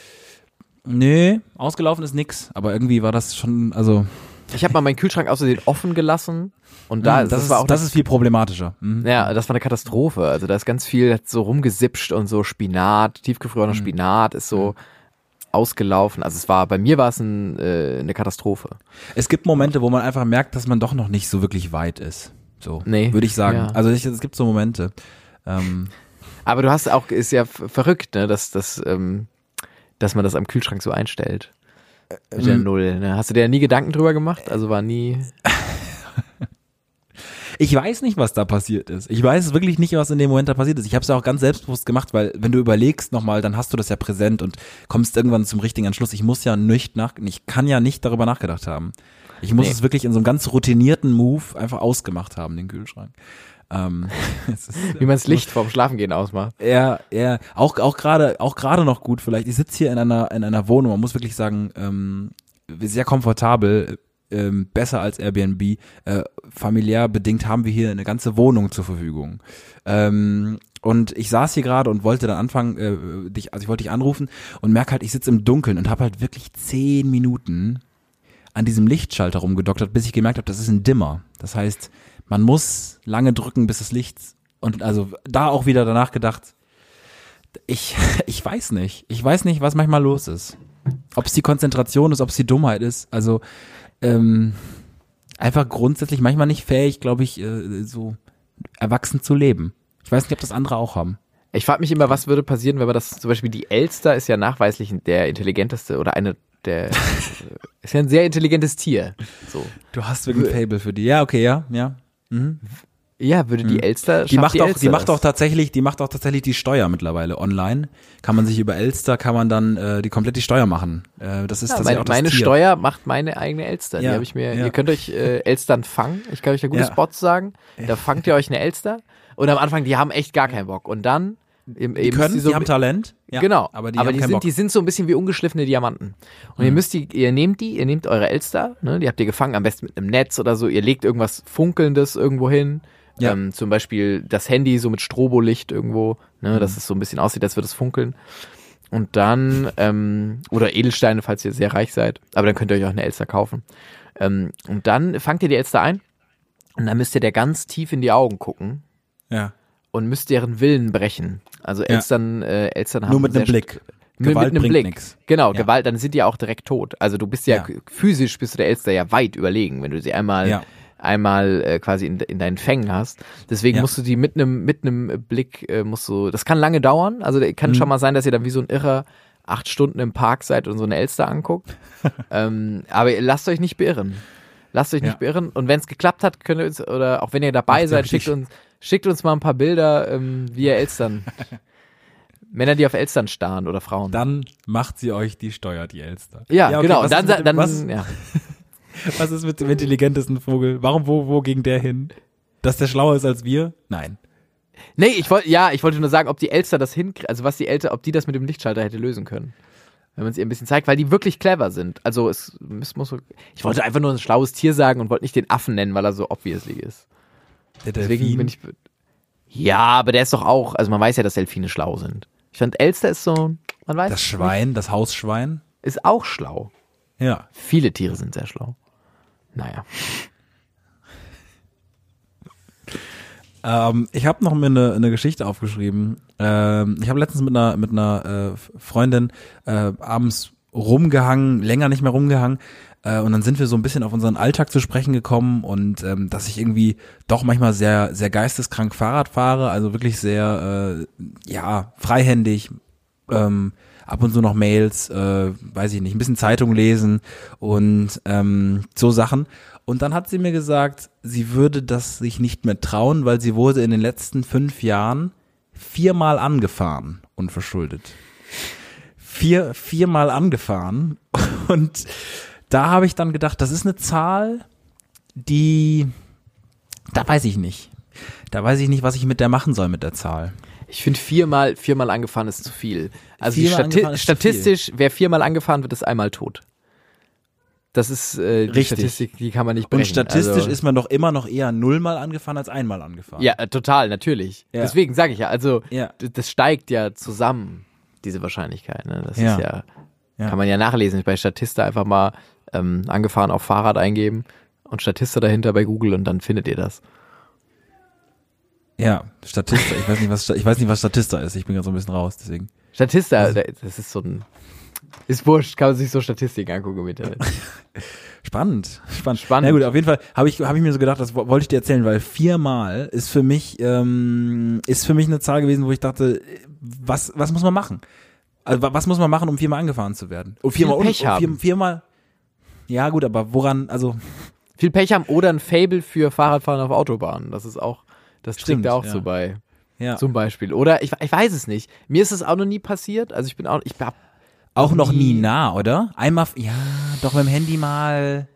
nee, ausgelaufen ist nix, aber irgendwie war das schon, also Ich habe mal meinen Kühlschrank außerdem offen gelassen und da, Mm, das, ist, war auch das ist viel problematischer. Mhm. Ja, das war eine Katastrophe. Also da ist ganz viel so rumgesipscht und so Spinat, tiefgefrorener Mhm. Spinat ist so ausgelaufen. Also es war, bei mir war es ein, äh, eine Katastrophe. Es gibt Momente, wo man einfach merkt, dass man doch noch nicht so wirklich weit ist. So, Nee, würde ich sagen. ja. Also ich, es gibt so Momente. Ähm, Aber du hast auch, ist ja verrückt, ne, dass, dass, ähm, dass man das am Kühlschrank so einstellt. Mit der Ähm, Null. Ne? Hast du dir nie Gedanken drüber gemacht? Also war nie. *laughs* Ich weiß nicht, was da passiert ist. Ich weiß wirklich nicht, was in dem Moment da passiert ist. Ich habe es ja auch ganz selbstbewusst gemacht, weil wenn du überlegst nochmal, dann hast du das ja präsent und kommst irgendwann zum richtigen Entschluss. Ich muss ja nicht nach, ich kann ja nicht darüber nachgedacht haben. Ich muss Nee. es wirklich in so einem ganz routinierten Move einfach ausgemacht haben, den Kühlschrank. Ähm, *laughs* Wie man das Licht vorm Schlafengehen ausmacht. Ja, ja, auch auch gerade auch gerade noch gut vielleicht. Ich sitze hier in einer in einer Wohnung, man muss wirklich sagen, ähm, sehr komfortabel, ähm, besser als Airbnb. Äh, familiär bedingt haben wir hier eine ganze Wohnung zur Verfügung. Ähm, und ich saß hier gerade und wollte dann anfangen, äh, dich, also ich wollte dich anrufen und merke halt, ich sitze im Dunkeln und habe halt wirklich zehn Minuten an diesem Lichtschalter rumgedoktert, bis ich gemerkt habe, das ist ein Dimmer. Das heißt, man muss lange drücken, bis das Licht und also da auch wieder danach gedacht, ich, *laughs* ich weiß nicht. Ich weiß nicht, was manchmal los ist. Ob es die Konzentration ist, ob es die Dummheit ist. Also ähm, einfach grundsätzlich manchmal nicht fähig, glaube ich, äh, so erwachsen zu leben. Ich weiß nicht, ob das andere auch haben. Ich frage mich immer, was würde passieren, wenn man das, zum Beispiel die Elster ist ja nachweislich der intelligenteste oder eine der, *laughs* ist ja ein sehr intelligentes Tier. So. Du hast wirklich ein Fable für die. Ja, okay, ja, ja. Mhm. Ja, würde die Elster, Die macht auch, Elster die macht auch tatsächlich, die macht auch tatsächlich die Steuer mittlerweile online. Kann man sich über Elster, kann man dann äh, die komplett die Steuer machen. Äh, das ist Ja, tatsächlich meine, auch das meine Tier. Steuer macht meine eigene Elster. Die Ja, habe ich mir. ja. Ihr könnt euch äh, Elstern fangen. Ich kann euch da gute Ja. Spots sagen. Da fangt ihr euch eine Elster. Und am Anfang, die haben echt gar keinen Bock. Und dann eben, Die können, die, haben Talent. Ja, genau, aber die haben keinen sind, Bock. die sind so ein bisschen wie ungeschliffene Diamanten. Und ihr müsst die, ihr nehmt die, ihr nehmt eure Elster, ne, die habt ihr gefangen, am besten mit einem Netz oder so, ihr legt irgendwas Funkelndes irgendwo hin. Ja. Ähm, zum Beispiel das Handy so mit Strobolicht irgendwo, ne, Mhm. dass es so ein bisschen aussieht, als würde es funkeln. Und dann, ähm, oder Edelsteine, falls ihr sehr reich seid, aber dann könnt ihr euch auch eine Elster kaufen. Ähm, und dann fangt ihr die Elster ein und dann müsst ihr der ganz tief in die Augen gucken ja. Und müsst deren Willen brechen. Also Elstern, äh, Elstern haben Nur mit einem Blick. Gewalt mit einem Blick. nix. Genau, Ja. Gewalt, dann sind die auch direkt tot. Also du bist ja, Ja. physisch bist du der Elster ja weit überlegen, wenn du sie einmal Ja. einmal äh, quasi in, in deinen Fängen hast. Deswegen Ja. musst du die mit einem mit einem Blick äh, musst du. Das kann lange dauern. Also der- Mhm. kann schon mal sein, dass ihr dann wie so ein Irrer acht Stunden im Park seid und so eine Elster anguckt. *laughs* ähm, aber lasst euch nicht beirren. Lasst euch nicht Ja. beirren. Und wenn es geklappt hat, könnt ihr uns, oder auch wenn ihr dabei Macht's seid, schickt uns, schickt uns mal ein paar Bilder, ähm, wie ihr Elstern. *laughs* Männer, die auf Elstern starren oder Frauen. Dann macht sie euch die Steuer, die Elster. Ja, okay, genau. Was dann, ist mit dem, dann, was, ja. *laughs* was ist mit dem intelligentesten Vogel? Warum, wo, wo ging der hin? Dass der schlauer ist als wir? Nein. Nee, ich wollte, ja, ich wollte nur sagen, ob die Elster das hinkriegen, also was die Elster, ob die das mit dem Lichtschalter hätte lösen können. Wenn man es ihr ein bisschen zeigt, weil die wirklich clever sind. Also es, es muss so, ich wollte einfach nur ein schlaues Tier sagen und wollte nicht den Affen nennen, weil er so obviously ist. Der Deswegen Delfin. bin ich, ja, aber der ist doch auch, also man weiß ja, dass Delfine schlau sind. Ich fand Elster ist so, man weiß, das Schwein, das Hausschwein. ist auch schlau. Ja. Viele Tiere sind sehr schlau. Naja. Ähm, ich habe noch mir eine, eine Geschichte aufgeschrieben. Ähm, ich habe letztens mit einer mit einer äh, Freundin äh, abends rumgehangen, länger nicht mehr rumgehangen. Äh, und dann sind wir so ein bisschen auf unseren Alltag zu sprechen gekommen und ähm, dass ich irgendwie doch manchmal sehr sehr geisteskrank Fahrrad fahre, also wirklich sehr äh, ja freihändig. Ähm, ab und zu noch Mails, äh, weiß ich nicht, ein bisschen Zeitung lesen und ähm, so Sachen. Und dann hat sie mir gesagt, sie würde das sich nicht mehr trauen, weil sie wurde in den letzten fünf Jahren viermal angefahren, unverschuldet. Vier, viermal angefahren. *laughs* Und da habe ich dann gedacht, das ist eine Zahl, die, da weiß ich nicht. Da weiß ich nicht, was ich mit der machen soll mit der Zahl. Ich finde viermal, viermal angefahren ist zu viel. Also Stati statistisch, wer viermal angefahren wird, ist einmal tot. Das ist äh, die Richtig. Statistik, die kann man nicht brechen. Und statistisch also, ist man doch immer noch eher nullmal angefahren als einmal angefahren. Ja, äh, total, natürlich. Ja. Deswegen sage ich ja, also Ja. das steigt ja zusammen, diese Wahrscheinlichkeit. Ne? Das Ja. ist Ja. kann man ja nachlesen. Bei Statista einfach mal ähm, angefahren auf Fahrrad eingeben und Statista dahinter bei Google und dann findet ihr das. Ja, Statista. Ich weiß nicht, was, ich weiß nicht, was Statista ist. Ich bin gerade so ein bisschen raus, deswegen. Statista, da- das ist so ein Ist wurscht, kann man sich so Statistiken angucken im Internet. *laughs* Spannend, spannend. Spannend. Na gut, auf jeden Fall habe ich, hab ich mir so gedacht, das wo- wollte ich dir erzählen, weil viermal ist für mich, ähm, ist für mich eine Zahl gewesen, wo ich dachte, was, was muss man machen? Also wa- was muss man machen, um viermal angefahren zu werden? Und viermal Viel Pech und, und vier, viermal. Ja gut, aber woran? Also Viel Pech haben oder ein Fable für Fahrradfahren auf Autobahnen. Das ist auch, das Stimmt, trägt da auch ja. so bei. ja, Zum Beispiel. Oder ich, ich weiß es nicht. Mir ist es auch noch nie passiert. Also ich bin auch, ich hab, auch noch nie nie- nah, oder? Einmal, ja, doch mit dem Handy mal.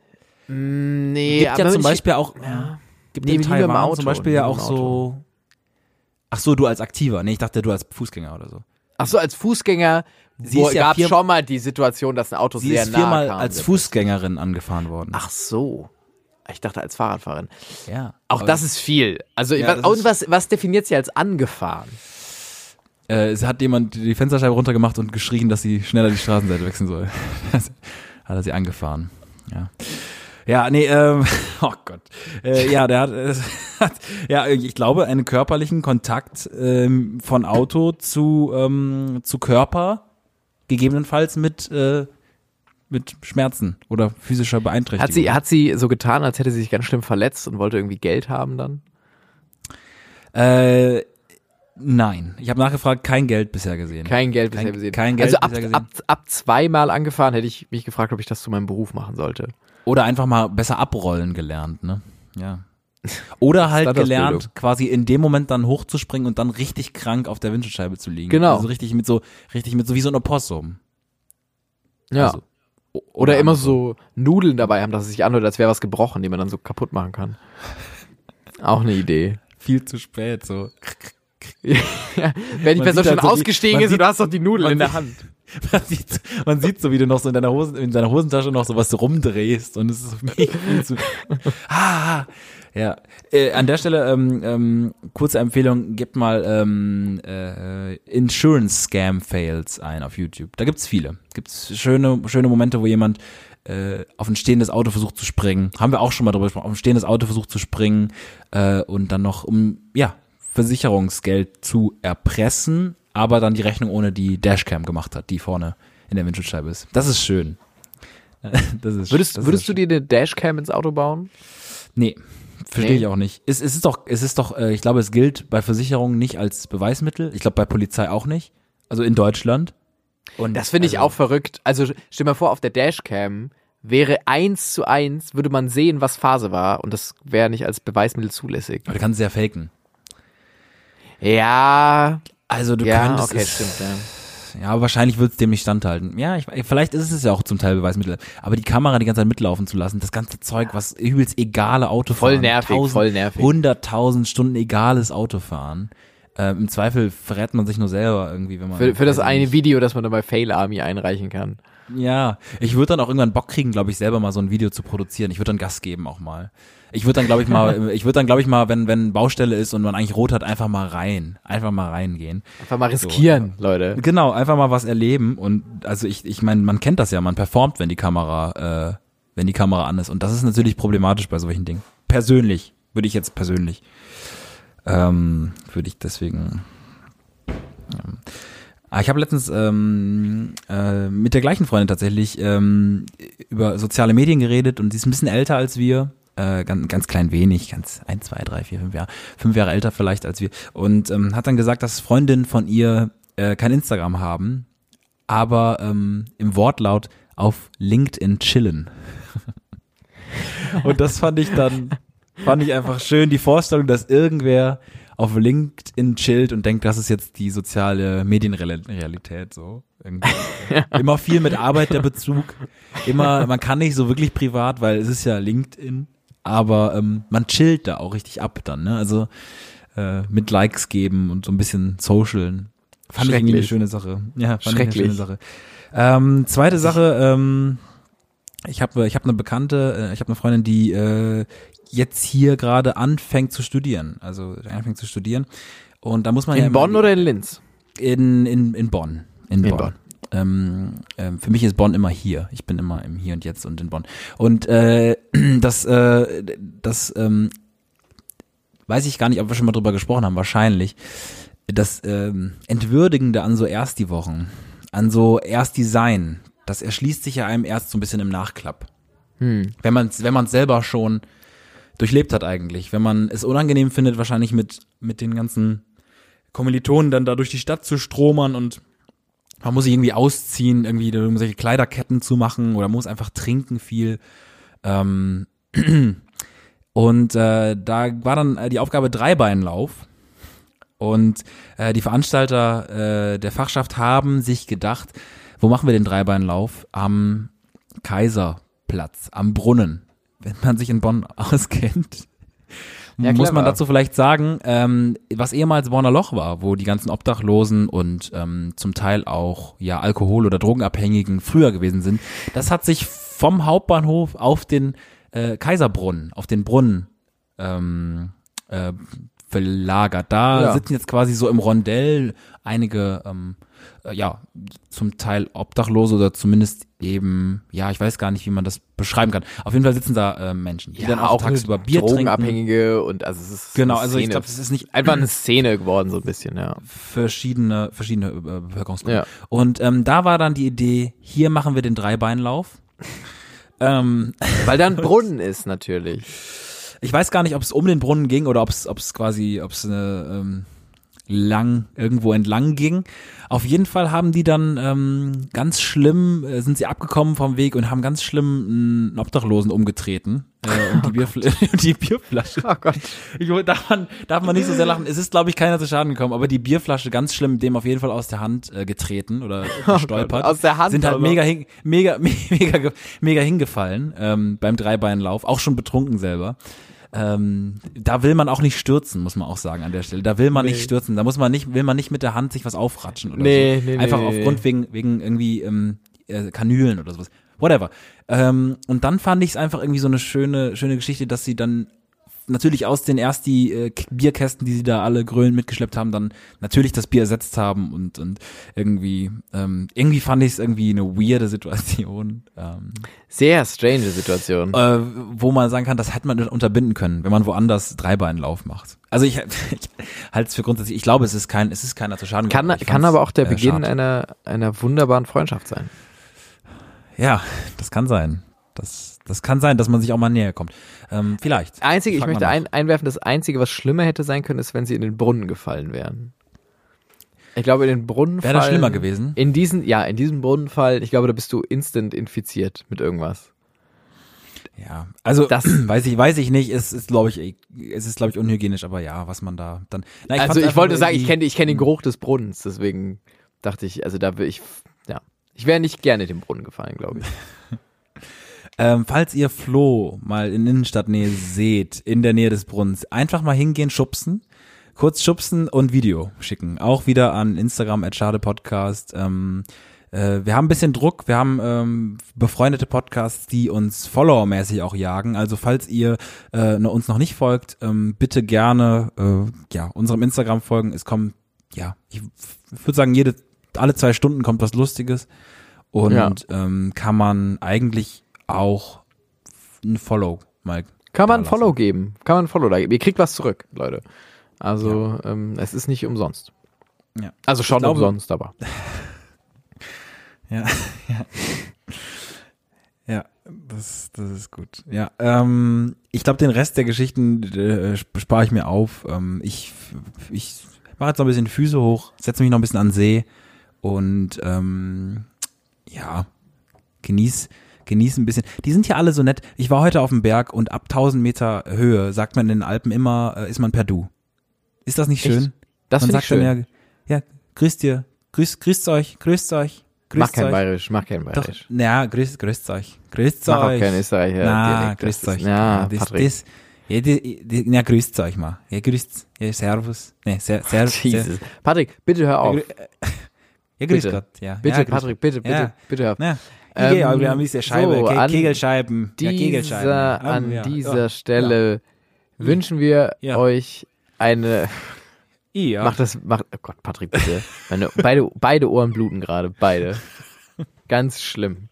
Mm, nee, Gibt ja aber zum ich- Beispiel auch, ja. gibt Nee, in Taiwan Auto, zum Beispiel ja auch so. Ach so, du als Aktiver. Nee, ich dachte, du als Fußgänger oder so. Ach so, als Fußgänger Sie ist ja gab schon mal die Situation, dass ein Auto Sie sehr ist nah viermal kam. als Fußgängerin angefahren worden. Ach so. Ich dachte als Fahrradfahrerin. ja. Auch das ist viel. Also Ja, was, und was, was definiert sie als angefahren? Äh, es hat jemand die Fensterscheibe runtergemacht und geschrien, dass sie schneller die Straßenseite wechseln soll. *laughs* hat er sie angefahren. Ja. Ja, nee, ähm, *laughs* oh Gott. Äh, ja, der hat, äh, *laughs* hat, ja, ich glaube, einen körperlichen Kontakt ähm, von Auto zu, ähm, zu Körper, gegebenenfalls mit, äh, mit Schmerzen oder physischer Beeinträchtigung. Hat sie, hat sie so getan, als hätte sie sich ganz schlimm verletzt und wollte irgendwie Geld haben dann? Äh, nein. Ich habe nachgefragt, kein Geld bisher gesehen. Kein Geld Kein- bisher gesehen. kein Geld also ab, bisher gesehen. ab, ab zweimal angefahren hätte ich mich gefragt, ob ich das zu meinem Beruf machen sollte. Oder einfach mal besser abrollen gelernt, ne? Ja. *laughs* Oder halt gelernt, quasi in dem Moment dann hochzuspringen und dann richtig krank auf der Windschutzscheibe zu liegen. Genau. Also richtig mit so, richtig mit so wie so ein Opossum. Ja. Also, o- Oder immer so Nudeln dabei haben, dass es sich anhört, als wäre was gebrochen, die man dann so kaputt machen kann. Auch eine Idee. Viel zu spät, so. *laughs* Wenn die Person schon halt so, ausgestiegen ist und sieht- du hast doch die Nudeln in der Hand. *laughs* Man sieht, man sieht so, wie du noch so in deiner Hosen, in deiner Hosentasche noch so was rumdrehst und es ist mega viel zu. Ah, ja. Äh, an der Stelle ähm, ähm, kurze Empfehlung: Gebt mal ähm, äh, Insurance Scam Fails ein auf YouTube. Da gibt's viele. Gibt's schöne schöne Momente, wo jemand äh, auf ein stehendes Auto versucht zu springen. Haben wir auch schon mal drüber gesprochen. Auf ein stehendes Auto versucht zu springen äh, und dann noch um ja Versicherungsgeld zu erpressen, aber dann die Rechnung ohne die Dashcam gemacht hat, die vorne in der Windschutzscheibe ist. Das ist schön. *laughs* Das ist, Würdest, das würdest ist du dir eine Dashcam ins Auto bauen? Nee, verstehe Nee? ich auch nicht. Es, es ist doch, es ist doch, äh, ich glaube, es gilt bei Versicherungen nicht als Beweismittel. Ich glaube, bei Polizei auch nicht. Also in Deutschland. Und Das finde ich also, auch verrückt. Also stell dir mal vor, auf der Dashcam wäre eins zu eins, würde man sehen, was Phase war und das wäre nicht als Beweismittel zulässig. Aber du kannst es ja faken. Ja, Also du ja, könntest okay, es, stimmt, ja. Ja, aber wahrscheinlich wird es dem nicht standhalten. Ja, ich, vielleicht ist es ja auch zum Teil Beweismittel. Aber die Kamera die ganze Zeit mitlaufen zu lassen, das ganze Zeug, was übelst egale Autofahren. Voll nervig, voll nervig. 100.000 Stunden egales Autofahren. Ähm, Im Zweifel verrät man sich nur selber irgendwie, wenn man. Für, für das ich eine nicht. Video, das man dann bei Fail Army einreichen kann. Ja, ich würde dann auch irgendwann Bock kriegen, glaube ich, selber mal so ein Video zu produzieren. Ich würde dann Gas geben auch mal. Ich würde dann, glaube ich, mal, *laughs* ich würde dann, glaube ich, mal, wenn, wenn Baustelle ist und man eigentlich rot hat, einfach mal rein. Einfach mal reingehen. Einfach mal riskieren, Leute. Genau, einfach mal was erleben. Und also ich, ich meine, man kennt das ja, man performt, wenn die Kamera, äh, wenn die Kamera an ist. Und das ist natürlich problematisch bei solchen Dingen. Persönlich, würde ich jetzt persönlich. Ähm, würde ich deswegen. Ähm, ich habe letztens ähm, äh, mit der gleichen Freundin tatsächlich ähm, über soziale Medien geredet und sie ist ein bisschen älter als wir. Äh, ganz, ganz klein wenig, ganz ein, zwei, drei, vier, fünf Jahre, fünf Jahre älter vielleicht als wir. Und ähm, hat dann gesagt, dass Freundinnen von ihr äh, kein Instagram haben, aber ähm, im Wortlaut auf LinkedIn chillen. *laughs* und das fand ich dann, fand ich einfach schön, die Vorstellung, dass irgendwer auf LinkedIn chillt und denkt, das ist jetzt die soziale Medienrealität so. *laughs* Immer viel mit Arbeit der Bezug. Immer, man kann nicht so wirklich privat, weil es ist ja LinkedIn, aber ähm, man chillt da auch richtig ab dann, ne? Also äh, mit Likes geben und so ein bisschen socialen. Fand ich irgendwie eine Schrecklich. schöne Sache. Ja, fand ich eine Schrecklich. schöne Sache. Ähm, zweite Sache, ähm, ich habe ich hab eine Bekannte, äh, ich habe eine Freundin, die äh, jetzt hier gerade anfängt zu studieren. Also anfängt zu studieren. Und da muss man ja In immer- Bonn oder in Linz? in, in, in Bonn. In, In Bonn. Bonn. Ähm, ähm, für mich ist Bonn immer hier. Ich bin immer im Hier und Jetzt und in Bonn. Und äh, *clears throat* das, äh, das ähm, weiß ich gar nicht, ob wir schon mal drüber gesprochen haben. Wahrscheinlich. Das ähm, Entwürdigende an so Ersti-Wochen an so erst Design, das erschließt sich ja einem erst so ein bisschen im Nachklapp. Hm. Wenn man wenn man selber schon durchlebt hat eigentlich, wenn man es unangenehm findet, wahrscheinlich mit mit den ganzen Kommilitonen dann da durch die Stadt zu stromern und man muss sich irgendwie ausziehen, irgendwie solche Kleiderketten zu machen oder muss einfach trinken viel. Ähm, *clears throat* und äh, da war dann äh, die Aufgabe Dreibeinlauf. Und äh, die Veranstalter äh, der Fachschaft haben sich gedacht, wo machen wir den Dreibeinlauf? Am Kaiserplatz, am Brunnen. Wenn man sich in Bonn *laughs* auskennt, Ja, muss man dazu vielleicht sagen, ähm, was ehemals Bonner Loch war, wo die ganzen Obdachlosen und ähm, zum Teil auch ja Alkohol- oder Drogenabhängigen früher gewesen sind. Das hat sich vom Hauptbahnhof auf den äh, Kaiserbrunnen, auf den Brunnen ähm, äh, verlagert. Da Ja. sitzen jetzt quasi so im Rondell einige, ähm, äh, ja, zum Teil Obdachlose oder zumindest eben, ja, ich weiß gar nicht, wie man das beschreiben kann. Auf jeden Fall sitzen da äh, Menschen, die dann auch tagsüber Bier trinken. Drogenabhängige und also es ist Genau, also ich glaube, es ist nicht einfach eine Szene geworden so ein bisschen, ja. verschiedene, verschiedene äh, Bevölkerungsgruppen. Ja. Und ähm, da war dann die Idee, hier machen wir den Dreibeinlauf. *laughs* ähm, Weil da ein *laughs* Brunnen ist natürlich. ich weiß gar nicht, ob es um den Brunnen ging oder ob es, ob es quasi, ob es eine, ähm, lang irgendwo entlang ging. Auf jeden Fall haben die dann ähm, ganz schlimm, äh, sind sie abgekommen vom Weg und haben ganz schlimm einen Obdachlosen umgetreten äh, und *laughs* die, Bierfl *laughs* die Bierflasche. Oh Gott. Ich, darf, man, darf man nicht so sehr lachen. Es ist, glaube ich, keiner zu Schaden gekommen, aber die Bierflasche ganz schlimm dem auf jeden Fall aus der Hand äh, getreten oder *laughs* gestolpert. Aus der Hand, Sind halt mega, hin, mega, mega, mega hingefallen ähm, beim Dreibeinlauf, auch schon betrunken selber. Ähm, da will man auch nicht stürzen, muss man auch sagen an der Stelle. Da will man Nee. nicht stürzen. Da muss man nicht, will man nicht mit der Hand sich was aufratschen oder Nee, so. nee, Einfach aufgrund wegen, wegen irgendwie ähm, äh, Kanülen oder sowas. Whatever. Ähm, und dann fand ich es einfach irgendwie so eine schöne, schöne Geschichte, dass sie dann natürlich aus den erst die äh, Bierkästen, die sie da alle grölen mitgeschleppt haben, dann natürlich das Bier ersetzt haben und und irgendwie ähm, irgendwie fand ich es irgendwie eine weirde Situation, ähm, Sehr strange Situation. äh, wo man sagen kann, das hätte man unterbinden können, wenn man woanders Dreibeinlauf macht. Also ich, *laughs* ich halte es für grundsätzlich, ich glaube, es ist kein, es ist keiner zu Schaden Kann, gekommen. Kann aber auch der äh, Beginn schade. einer, einer wunderbaren Freundschaft sein. Ja, das kann sein. Das, das kann sein, dass man sich auch mal näher kommt. Ähm, vielleicht. Einzige, ich möchte ein, einwerfen, das Einzige, was schlimmer hätte sein können, ist, wenn sie in den Brunnen gefallen wären. Ich glaube, in den Brunnen Wäre das schlimmer gewesen? In diesen, ja, in diesem Brunnenfall, ich glaube, da bist du instant infiziert mit irgendwas. Ja, also Das- *clears throat* weiß ich, weiß ich nicht. Es ist, glaube ich, es ist, glaube ich, unhygienisch, aber ja, was man da dann. Na, also fand's ich wollte sagen, ich kenne ich kenn den Geruch des Brunnens, deswegen dachte ich, also da will ich, ja. Ich wäre nicht gerne in den Brunnen gefallen, glaube ich. *laughs* Ähm, falls ihr Flo mal in Innenstadtnähe seht, in der Nähe des Brunnens, einfach mal hingehen, schubsen, kurz schubsen und Video schicken. Auch wieder an Instagram at Schade Podcast. Ähm, äh, wir haben ein bisschen Druck, wir haben ähm, befreundete Podcasts, die uns followermäßig auch jagen. Also falls ihr äh, noch- uns noch nicht folgt, ähm, bitte gerne äh, ja unserem Instagram folgen. Es kommt, ja, ich würde sagen, jede alle zwei Stunden kommt was Lustiges und Ja. ähm, kann man eigentlich auch ein Follow mal. Kann man ein Follow lassen. geben. Kann man ein Follow da geben. Ihr kriegt was zurück, Leute. Also, ähm, es ist nicht umsonst. Ja. Also schon glaube- umsonst, aber. *laughs* Ja, ja. Ja, das, das ist gut. Ja, ähm, ich glaube, den Rest der Geschichten äh, sp- spare ich mir auf. Ähm, ich ich mache jetzt noch ein bisschen Füße hoch, setze mich noch ein bisschen an See und ähm, ja, genieß genieß ein bisschen. Die sind ja alle so nett. Ich war heute auf dem Berg und ab 1000 Meter Höhe sagt man in den Alpen immer, äh, ist man per Du. Ist das nicht Echt? schön? Das man finde ich sagt dann schön. ja, ja, grüßt dir, grüßt, grüßt euch, grüßt euch, grüßt mach kein euch. Bayerisch, mach kein Doch, Bayerisch. ja, grüßt, grüßt euch. Grüßt Mach auch euch. kein Österreicher. Na, Dialekt. grüßt Das euch. ist- Ja, das, Patrick. das, ja, die, die, ja, grüßt euch mal. Ja, grüßt, ja, servus. Nee, ser, ser, *laughs* ser, Jesus. Patrick, bitte hör auf. Ja, *laughs* ja, grüß Bitte. Gott, ja. Bitte, ja, grüß Patrick, bitte, bitte, Ja. bitte hör auf. Ja. Ähm, ja, wir haben diese Scheibe, so, Ke Kegelscheiben. ja, Kegelscheiben. Dieser, an wir. dieser ja. Stelle wünschen wir Ja. euch eine. Ja. *laughs* Mach das, mach, oh Gott, Patrick, bitte. Meine, beide, beide Ohren bluten gerade, beide. Ganz schlimm.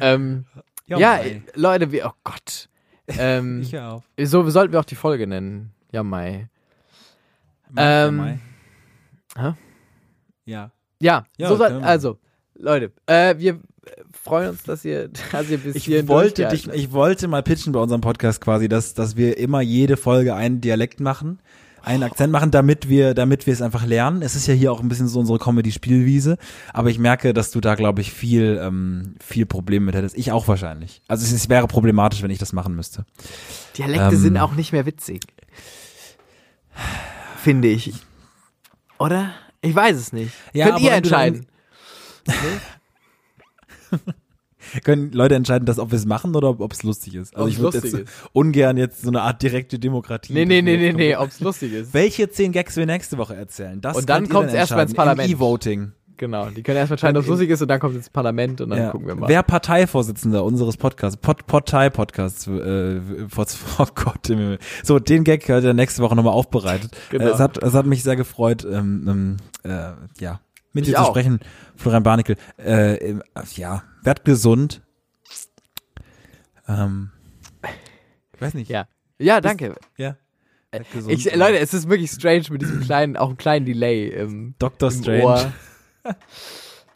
Ähm, ja, Ja. Leute, wir, oh Gott. Ähm, *laughs* Ich auf. so sollten wir auch die Folge nennen. Ja, Mai. Mai, ähm, Mai. hä? Ja. Ja, Ja, so soll, also, Leute, äh, wir freuen uns, dass ihr, dass ihr bis Ich hierhin wollte dich, ich wollte mal pitchen bei unserem Podcast quasi, dass, dass wir immer jede Folge einen Dialekt machen, einen Akzent machen, damit wir, damit wir es einfach lernen. Es ist ja hier auch ein bisschen so unsere Comedy-Spielwiese, aber ich merke, dass du da, glaube ich, viel, ähm, viel Probleme mit hättest. Ich auch wahrscheinlich. Also es, es wäre problematisch, wenn ich das machen müsste. Dialekte Ähm. sind auch nicht mehr witzig. Finde ich. Oder? Ich weiß es nicht. Ja, Könnt aber ihr entscheiden. *laughs* *laughs* Können Leute entscheiden, dass, ob wir es machen oder ob es lustig ist. Also Ob's ich würde jetzt ungern jetzt so eine Art direkte Demokratie. Nee, nee, nee, nee, nee, komplett- ob's lustig ist. Welche zehn Gags wir nächste Woche erzählen, das Und dann könnt ihr kommt's erst mal ins Parlament. E-Voting. Genau, die können erst mal entscheiden, ob es lustig ist und dann kommt es ins Parlament und dann Ja. gucken wir mal. Wer Parteivorsitzender unseres Podcasts, Pod, Partei-Podcasts, äh, oh *laughs* Gott, so den Gag hat er nächste Woche nochmal aufbereitet. Genau. Es, hat, es hat mich sehr gefreut, ähm, ähm, äh, ja, mit Mich dir zu auch. sprechen, Florian Barnickel. Äh, ähm, ja, werd gesund. Ähm, ich weiß nicht. Ja. Ja, danke. Ja. Werd gesund. Ich, Leute, es ist wirklich strange mit diesem *clears throat* kleinen, auch einem kleinen Delay im, Dr. im Strange. Ohr. *laughs* *laughs*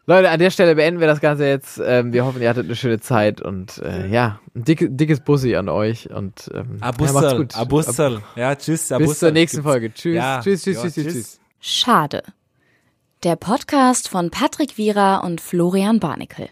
Leute, an der Stelle beenden wir das Ganze jetzt. Ähm, wir hoffen, ihr hattet eine schöne Zeit und äh, ja, ein dicke, dickes Bussi an euch und ähm, ja, macht's Abussel, gut. Abussel. Ja, tschüss, Bis Abussel. zur nächsten Folge. Tschüss, Ja, tschüss, tschüss, ja, tschüss, tschüss, tschüss. tschüss. Schade. Der Podcast von Patrick Wierer und Florian Barnickel.